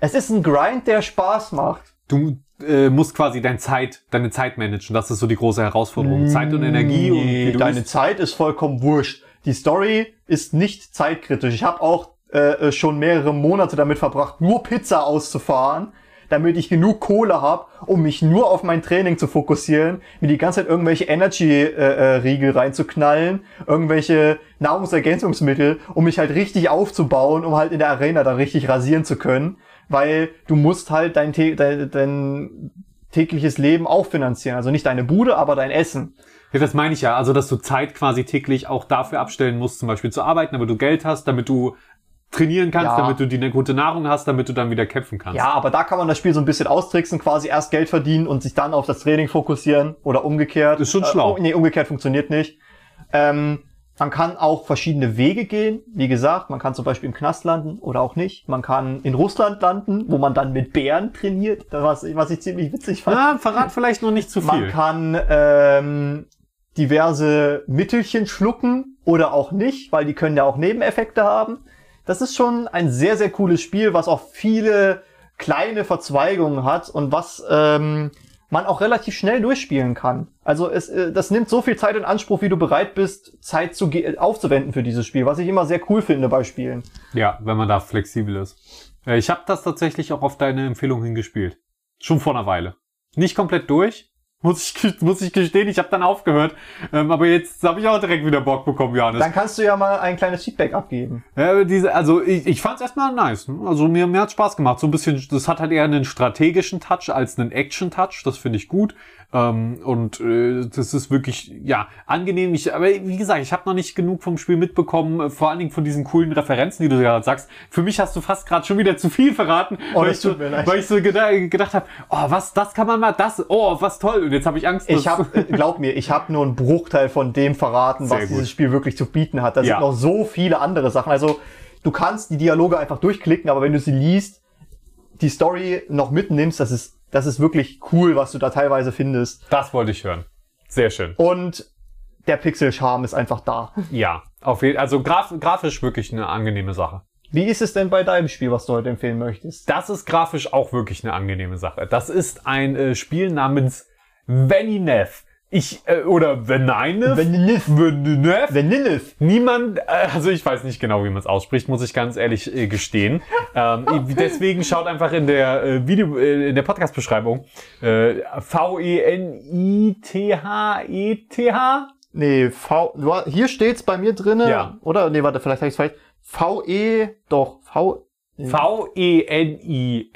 es ist ein Grind, der Spaß macht. Du äh, musst quasi deine Zeit, deine Zeit managen. Das ist so die große Herausforderung. Zeit und Energie und Nee, du deine bist. Zeit ist vollkommen wurscht. Die Story ist nicht zeitkritisch. Ich habe auch äh, äh, schon mehrere Monate damit verbracht, nur Pizza auszufahren, damit ich genug Kohle habe, um mich nur auf mein Training zu fokussieren, mir die ganze Zeit irgendwelche Energy-Riegel reinzuknallen, irgendwelche Nahrungsergänzungsmittel, um mich halt richtig aufzubauen, um halt in der Arena dann richtig rasieren zu können, weil du musst halt dein, dein, dein tägliches Leben auch finanzieren. Also nicht deine Bude, aber dein Essen. Ja, das meine ich ja. Also, dass du Zeit quasi täglich auch dafür abstellen musst, zum Beispiel zu arbeiten, damit du Geld hast, damit du trainieren kannst, Ja. damit du die eine gute Nahrung hast, damit du dann wieder kämpfen kannst. Ja, aber da kann man das Spiel so ein bisschen austricksen, quasi erst Geld verdienen und sich dann auf das Training fokussieren oder umgekehrt. Ist schon schlau. Äh, oh, nee, umgekehrt funktioniert nicht. Ähm, man kann auch verschiedene Wege gehen. Wie gesagt, man kann zum Beispiel im Knast landen oder auch nicht. Man kann in Russland landen, wo man dann mit Bären trainiert, was, was ich ziemlich witzig fand. Ah, verrat vielleicht noch nicht zu Man viel. kann ähm, diverse Mittelchen schlucken oder auch nicht, weil die können ja auch Nebeneffekte haben. Das ist schon ein sehr, sehr cooles Spiel, was auch viele kleine Verzweigungen hat und was ähm, man auch relativ schnell durchspielen kann. Also es, äh, das nimmt so viel Zeit in Anspruch, wie du bereit bist, Zeit zu aufzuwenden für dieses Spiel, was ich immer sehr cool finde bei Spielen. Ja, wenn man da flexibel ist. Äh, Ich habe das tatsächlich auch auf deine Empfehlung hingespielt. Schon vor einer Weile. Nicht komplett durch. Muss ich, muss ich gestehen, ich habe dann aufgehört. Ähm, aber jetzt habe ich auch direkt wieder Bock bekommen, Johannes. Dann kannst du ja mal ein kleines Feedback abgeben. Ja, diese, also ich, ich fand es erstmal nice. Also mir, mir hat Spaß gemacht. So ein bisschen, das hat halt eher einen strategischen Touch als einen Action-Touch. Das finde ich gut. Ähm, und äh, das ist wirklich, ja, angenehm. Ich, aber wie gesagt, ich habe noch nicht genug vom Spiel mitbekommen, äh, vor allen Dingen von diesen coolen Referenzen, die du gerade sagst. Für mich hast du fast gerade schon wieder zu viel verraten, Oh, weil, ich so, weil ich so geda gedacht habe, oh, was, das kann man mal, das, oh, was toll. Und jetzt habe ich Angst, Ich habe, glaub mir, ich habe nur einen Bruchteil von dem verraten, Sehr was gut. dieses Spiel wirklich zu bieten hat. Da Ja. sind noch so viele andere Sachen. Also du kannst die Dialoge einfach durchklicken, aber wenn du sie liest, die Story noch mitnimmst, das ist, das ist wirklich cool, was du da teilweise findest. das wollte ich hören. Sehr schön. Und der Pixel-Charme ist einfach da. Ja, auf jeden also graf grafisch wirklich eine angenehme Sache. Wie ist es denn bei deinem Spiel, was du heute empfehlen möchtest? Das ist grafisch auch wirklich eine angenehme Sache. Das ist ein äh, Spiel namens Veninev. Ich, äh, oder Veninev? Veninev. Veninev? Vanillif. Niemand, äh, also ich weiß nicht genau, wie man es ausspricht, muss ich ganz ehrlich äh, gestehen. ähm, <laughs> deswegen schaut einfach in der äh, Video, äh, in der Podcast-Beschreibung äh, V-E-N-I-T-H-E-T-H. Nee, V, hier steht's bei mir drinne. Ja. Oder, nee, warte, vielleicht habe ich falsch. V-E, doch, V, E V-E-N-I-N-E-T-H.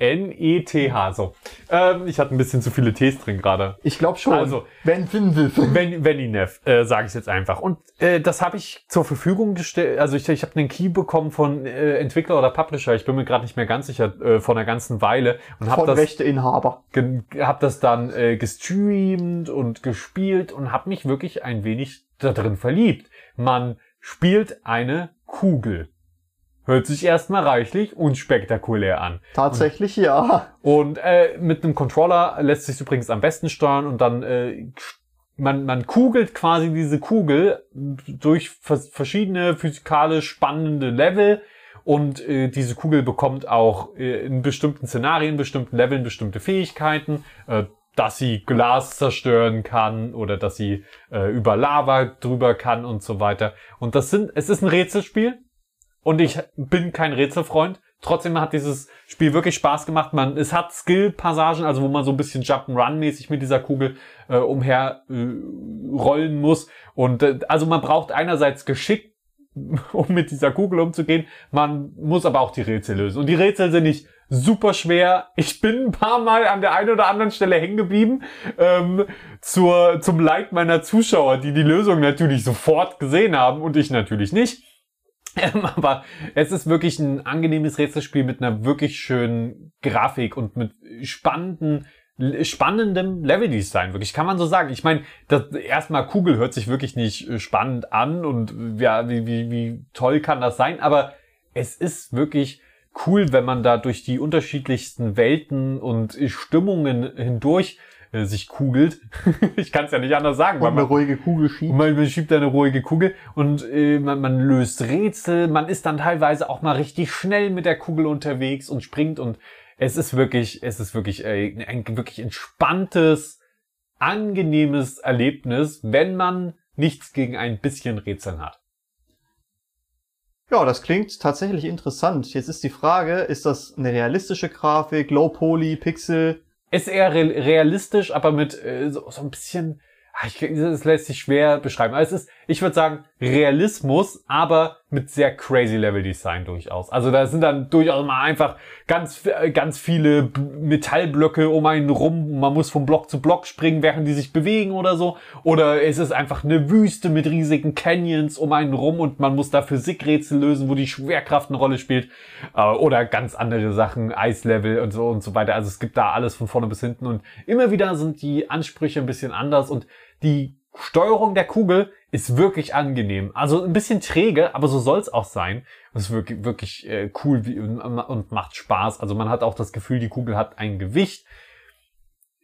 So. Ähm, ich hatte ein bisschen zu viele Ts drin gerade. ich glaube schon. Also, Vanillif. Ven Veninev, äh, sage ich jetzt einfach. Und äh, das habe ich zur Verfügung gestellt. Also ich, ich habe einen Key bekommen von äh, Entwickler oder Publisher. Ich bin mir gerade nicht mehr ganz sicher äh, von einer ganzen Weile und habe Von das, Rechteinhaber. hab das dann äh, gestreamt und gespielt und habe mich wirklich ein wenig da drin verliebt. Man spielt eine Kugel. Hört sich erstmal reichlich unspektakulär an. Tatsächlich ja. Und äh, mit einem Controller lässt sich übrigens am besten steuern und dann äh, man, man kugelt quasi diese Kugel durch vers verschiedene physikalisch spannende Level und äh, diese Kugel bekommt auch äh, in bestimmten Szenarien, bestimmten Leveln bestimmte Fähigkeiten, äh, dass sie Glas zerstören kann oder dass sie äh, über Lava drüber kann und so weiter. Und das sind, es ist ein Rätselspiel und ich bin kein Rätselfreund. Trotzdem hat dieses Spiel wirklich Spaß gemacht. Man, es hat Skill-Passagen, also wo man so ein bisschen Jump'n'Run-mäßig mit dieser Kugel äh, umher äh, rollen muss. Und äh, also man braucht einerseits Geschick, <laughs> um mit dieser Kugel umzugehen. Man muss aber auch die Rätsel lösen. Und die Rätsel sind nicht super schwer. Ich bin ein paar Mal an der einen oder anderen Stelle hängen geblieben. Ähm, zur, zum Leid meiner Zuschauer, die die Lösung natürlich sofort gesehen haben und ich natürlich nicht. Ähm, aber es ist wirklich ein angenehmes Rätselspiel mit einer wirklich schönen Grafik und mit spannenden, spannendem Leveldesign, wirklich, kann man so sagen. Ich meine, das erstmal Kugel hört sich wirklich nicht äh, spannend an und ja, wie, wie, wie toll kann das sein, aber es ist wirklich cool, wenn man da durch die unterschiedlichsten Welten und Stimmungen hindurch äh, sich kugelt. <laughs> ich kann es ja nicht anders sagen. Und eine ruhige Kugel schiebt. Man, man schiebt eine ruhige Kugel und äh, man, man löst Rätsel. Man ist dann teilweise auch mal richtig schnell mit der Kugel unterwegs und springt und es ist wirklich, es ist wirklich äh, ein wirklich entspanntes, angenehmes Erlebnis, wenn man nichts gegen ein bisschen Rätseln hat. Ja, das klingt tatsächlich interessant. Jetzt ist die Frage, ist das eine realistische Grafik, Low Poly, Pixel? Ist eher re realistisch, aber mit äh, so, so ein bisschen Ah, ich, das lässt sich schwer beschreiben. Also es ist, ich würde sagen, Realismus, aber mit sehr crazy Level Design durchaus. Also da sind dann durchaus mal einfach ganz, ganz viele Metallblöcke um einen rum. Man muss von Block zu Block springen, während die sich bewegen oder so. Oder es ist einfach eine Wüste mit riesigen Canyons um einen rum und man muss da Physikrätsel lösen, wo die Schwerkraft eine Rolle spielt. Äh, oder ganz andere Sachen, Eislevel und so und so weiter. Also es gibt da alles von vorne bis hinten und immer wieder sind die Ansprüche ein bisschen anders und die Steuerung der Kugel ist wirklich angenehm. Also ein bisschen träge, aber so soll es auch sein. Ist wirklich, wirklich äh, cool wie, und macht Spaß. Also man hat auch das Gefühl, die Kugel hat ein Gewicht.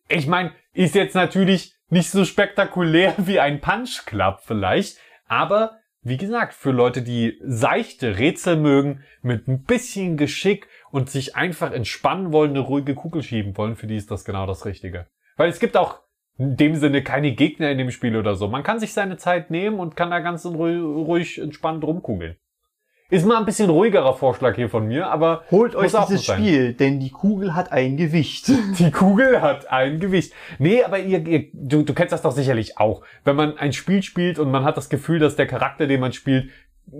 Ich meine, ist jetzt natürlich nicht so spektakulär <laughs> wie ein Punch Club vielleicht, aber wie gesagt, für Leute, die seichte Rätsel mögen, mit ein bisschen Geschick und sich einfach entspannen wollen, eine ruhige Kugel schieben wollen, für die ist das genau das Richtige. Weil es gibt auch in dem Sinne keine Gegner in dem Spiel oder so. Man kann sich seine Zeit nehmen und kann da ganz ruhig, entspannt rumkugeln. Ist mal ein bisschen ruhigerer Vorschlag hier von mir, aber holt euch dieses Spiel, denn die Kugel hat ein Gewicht. <laughs> Die Kugel hat ein Gewicht. Nee, aber ihr, ihr du, du kennst das doch sicherlich auch. Wenn man ein Spiel spielt und man hat das Gefühl, dass der Charakter, den man spielt,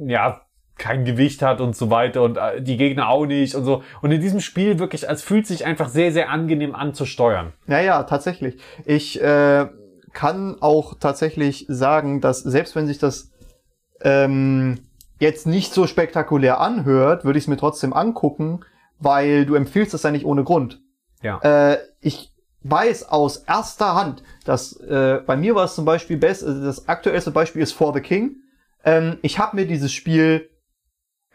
ja, kein Gewicht hat und so weiter und äh, die Gegner auch nicht und so. Und in diesem Spiel wirklich, es fühlt sich einfach sehr, sehr angenehm an zu steuern. Ja, ja, tatsächlich. Ich äh, kann auch tatsächlich sagen, dass selbst wenn sich das ähm, jetzt nicht so spektakulär anhört, würde ich es mir trotzdem angucken, weil du empfiehlst das ja nicht ohne Grund. Ja. Äh, ich weiß aus erster Hand, dass äh, bei mir war es zum Beispiel best, also das aktuellste Beispiel ist For the King. Ähm, ich habe mir dieses Spiel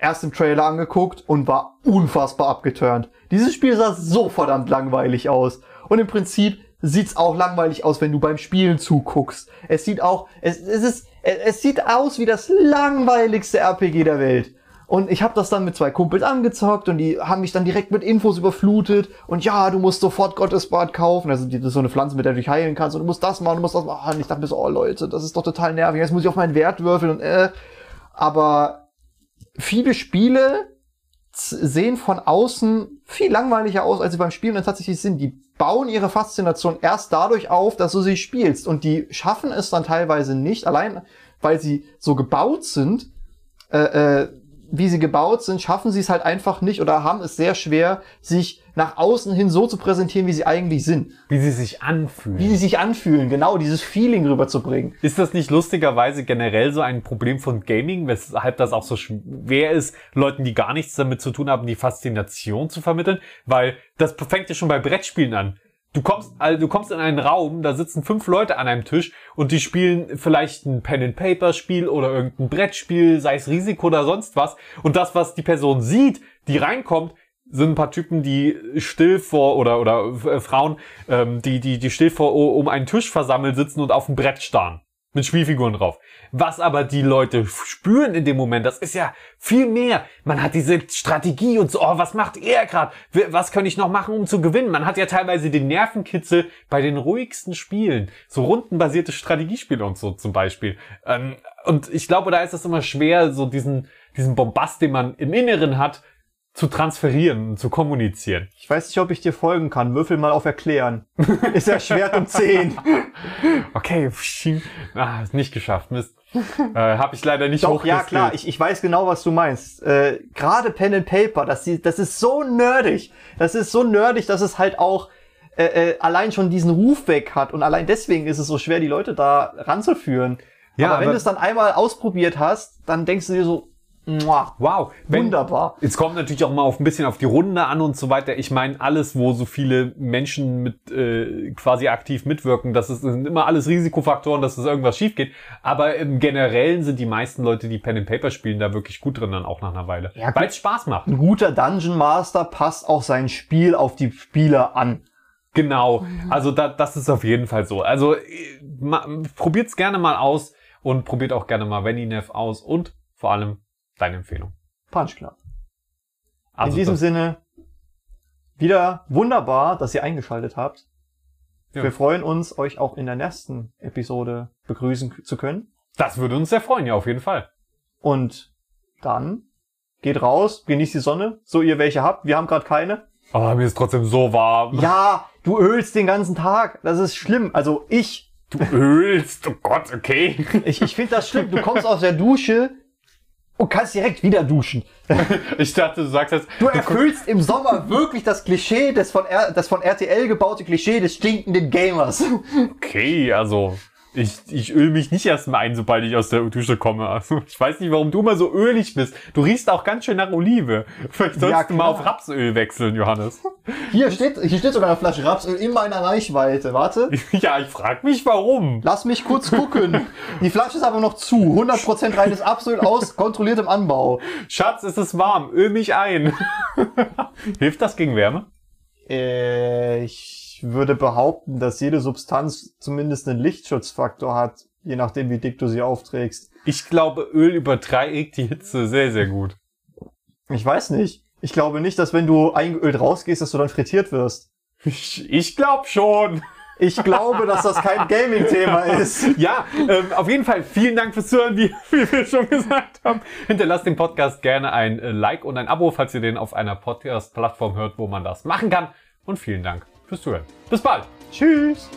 erst im Trailer angeguckt und war unfassbar abgeturnt. Dieses Spiel sah so verdammt langweilig aus. Und im Prinzip sieht's auch langweilig aus, wenn du beim Spielen zuguckst. Es sieht auch, es, es ist, es sieht aus wie das langweiligste RPG der Welt. Und ich habe das dann mit zwei Kumpels angezockt und die haben mich dann direkt mit Infos überflutet. Und ja, du musst sofort Gottesbad kaufen. Also das ist so eine Pflanze, mit der du dich heilen kannst. Und du musst das machen, du musst das machen. Und ich dachte mir so, oh Leute, das ist doch total nervig. Jetzt muss ich auf meinen Wert würfeln und äh. Aber viele Spiele sehen von außen viel langweiliger aus, als sie beim Spielen tatsächlich sind. Die bauen ihre Faszination erst dadurch auf, dass du sie spielst. Und die schaffen es dann teilweise nicht, allein weil sie so gebaut sind, äh, äh, wie sie gebaut sind, schaffen sie es halt einfach nicht oder haben es sehr schwer, sich nach außen hin so zu präsentieren, wie sie eigentlich sind. Wie sie sich anfühlen. Wie sie sich anfühlen, genau, dieses Feeling rüberzubringen. Ist das nicht lustigerweise generell so ein Problem von Gaming, weshalb das auch so schwer ist, Leuten, die gar nichts damit zu tun haben, die Faszination zu vermitteln? Weil das fängt ja schon bei Brettspielen an. Du kommst, also du kommst in einen Raum, da sitzen fünf Leute an einem Tisch und die spielen vielleicht ein Pen and Paper Spiel oder irgendein Brettspiel, sei es Risiko oder sonst was. Und das, was die Person sieht, die reinkommt, sind ein paar Typen, die still vor oder oder äh, Frauen, ähm, die die die still vor um einen Tisch versammelt sitzen und auf dem Brett starren mit Spielfiguren drauf. Was aber die Leute spüren in dem Moment, das ist ja viel mehr. Man hat diese Strategie und so, oh, was macht er gerade? Was kann ich noch machen, um zu gewinnen? Man hat ja teilweise den Nervenkitzel bei den ruhigsten Spielen. So rundenbasierte Strategiespiele und so zum Beispiel. Ähm, und ich glaube, da ist es immer schwer, so diesen, diesen Bombast, den man im Inneren hat, zu transferieren, zu kommunizieren. Ich weiß nicht, ob ich dir folgen kann. Würfel mal auf Erklären. ist ja Schwert um 10. <laughs> Okay, ah, ist nicht geschafft. Mist. <laughs> Äh, Habe ich leider nicht Doch, ja klar, ich, ich weiß genau, was du meinst. Äh, Gerade Pen and Paper, das, das ist so nerdig. Das ist so nerdig, dass es halt auch äh, äh, allein schon diesen Ruf weg hat. Und allein deswegen ist es so schwer, die Leute da ranzuführen. Ja, aber, aber wenn du es dann einmal ausprobiert hast, dann denkst du dir so, Wow, Wenn, wunderbar. Jetzt kommt natürlich auch mal auf ein bisschen auf die Runde an und so weiter. Ich meine, alles, wo so viele Menschen mit äh, quasi aktiv mitwirken, das ist, sind immer alles Risikofaktoren, dass es das irgendwas schief geht. Aber im Generellen sind die meisten Leute, die Pen and Paper spielen, da wirklich gut drin dann auch nach einer Weile. Ja, Weil es Spaß macht. Ein guter Dungeon Master passt auch sein Spiel auf die Spieler an. Genau, also da, das ist auf jeden Fall so. Also äh, probiert's gerne mal aus und probiert auch gerne mal Veninev aus und vor allem deine Empfehlung. Punch Club. Also In diesem Sinne, wieder wunderbar, dass ihr eingeschaltet habt. Ja. Wir freuen uns, euch auch in der nächsten Episode begrüßen zu können. das würde uns sehr freuen, ja, auf jeden Fall. Und dann geht raus, genießt die Sonne, so ihr welche habt. Wir haben gerade keine. Aber mir ist trotzdem so warm. Ja, du ölst den ganzen Tag. Das ist schlimm. Also ich, Du ölst, oh Gott, okay. ich, ich finde das schlimm. Du kommst aus der Dusche und kannst direkt wieder duschen. <laughs> Ich dachte, du sagst jetzt, Du erfüllst im Sommer wirklich das Klischee, das von, R das von RTL gebaute Klischee des stinkenden Gamers. okay, also ich, ich öl mich nicht erst mal ein, sobald ich aus der Dusche komme. Also ich weiß nicht, warum du immer so ölig bist. Du riechst auch ganz schön nach Olive. Vielleicht sollst Ja, du mal auf Rapsöl wechseln, Johannes. Hier steht, hier steht sogar eine Flasche Rapsöl in meiner Reichweite. Warte, <laughs> ja, ich frag mich, warum. lass mich kurz gucken. Die Flasche ist aber noch zu. 100% reines Rapsöl aus kontrolliertem Anbau. Schatz, es ist warm, öl mich ein. <laughs> Hilft das gegen Wärme? Äh, ich würde behaupten, dass jede Substanz zumindest einen Lichtschutzfaktor hat, je nachdem, wie dick du sie aufträgst. Ich glaube, Öl überträgt die Hitze sehr, sehr gut. Ich weiß nicht. Ich glaube nicht, dass wenn du eingeölt rausgehst, dass du dann frittiert wirst. Ich, ich glaube schon. Ich glaube, dass das kein Gaming-Thema <laughs> ist. Ja, ähm, auf jeden Fall vielen Dank fürs Zuhören, wie, <laughs> wie wir schon gesagt haben. Hinterlasst dem Podcast gerne ein äh, Like und ein Abo, falls ihr den auf einer Podcast-Plattform hört, wo man das machen kann. Und vielen Dank fürs Zuhören. Bis bald. Tschüss.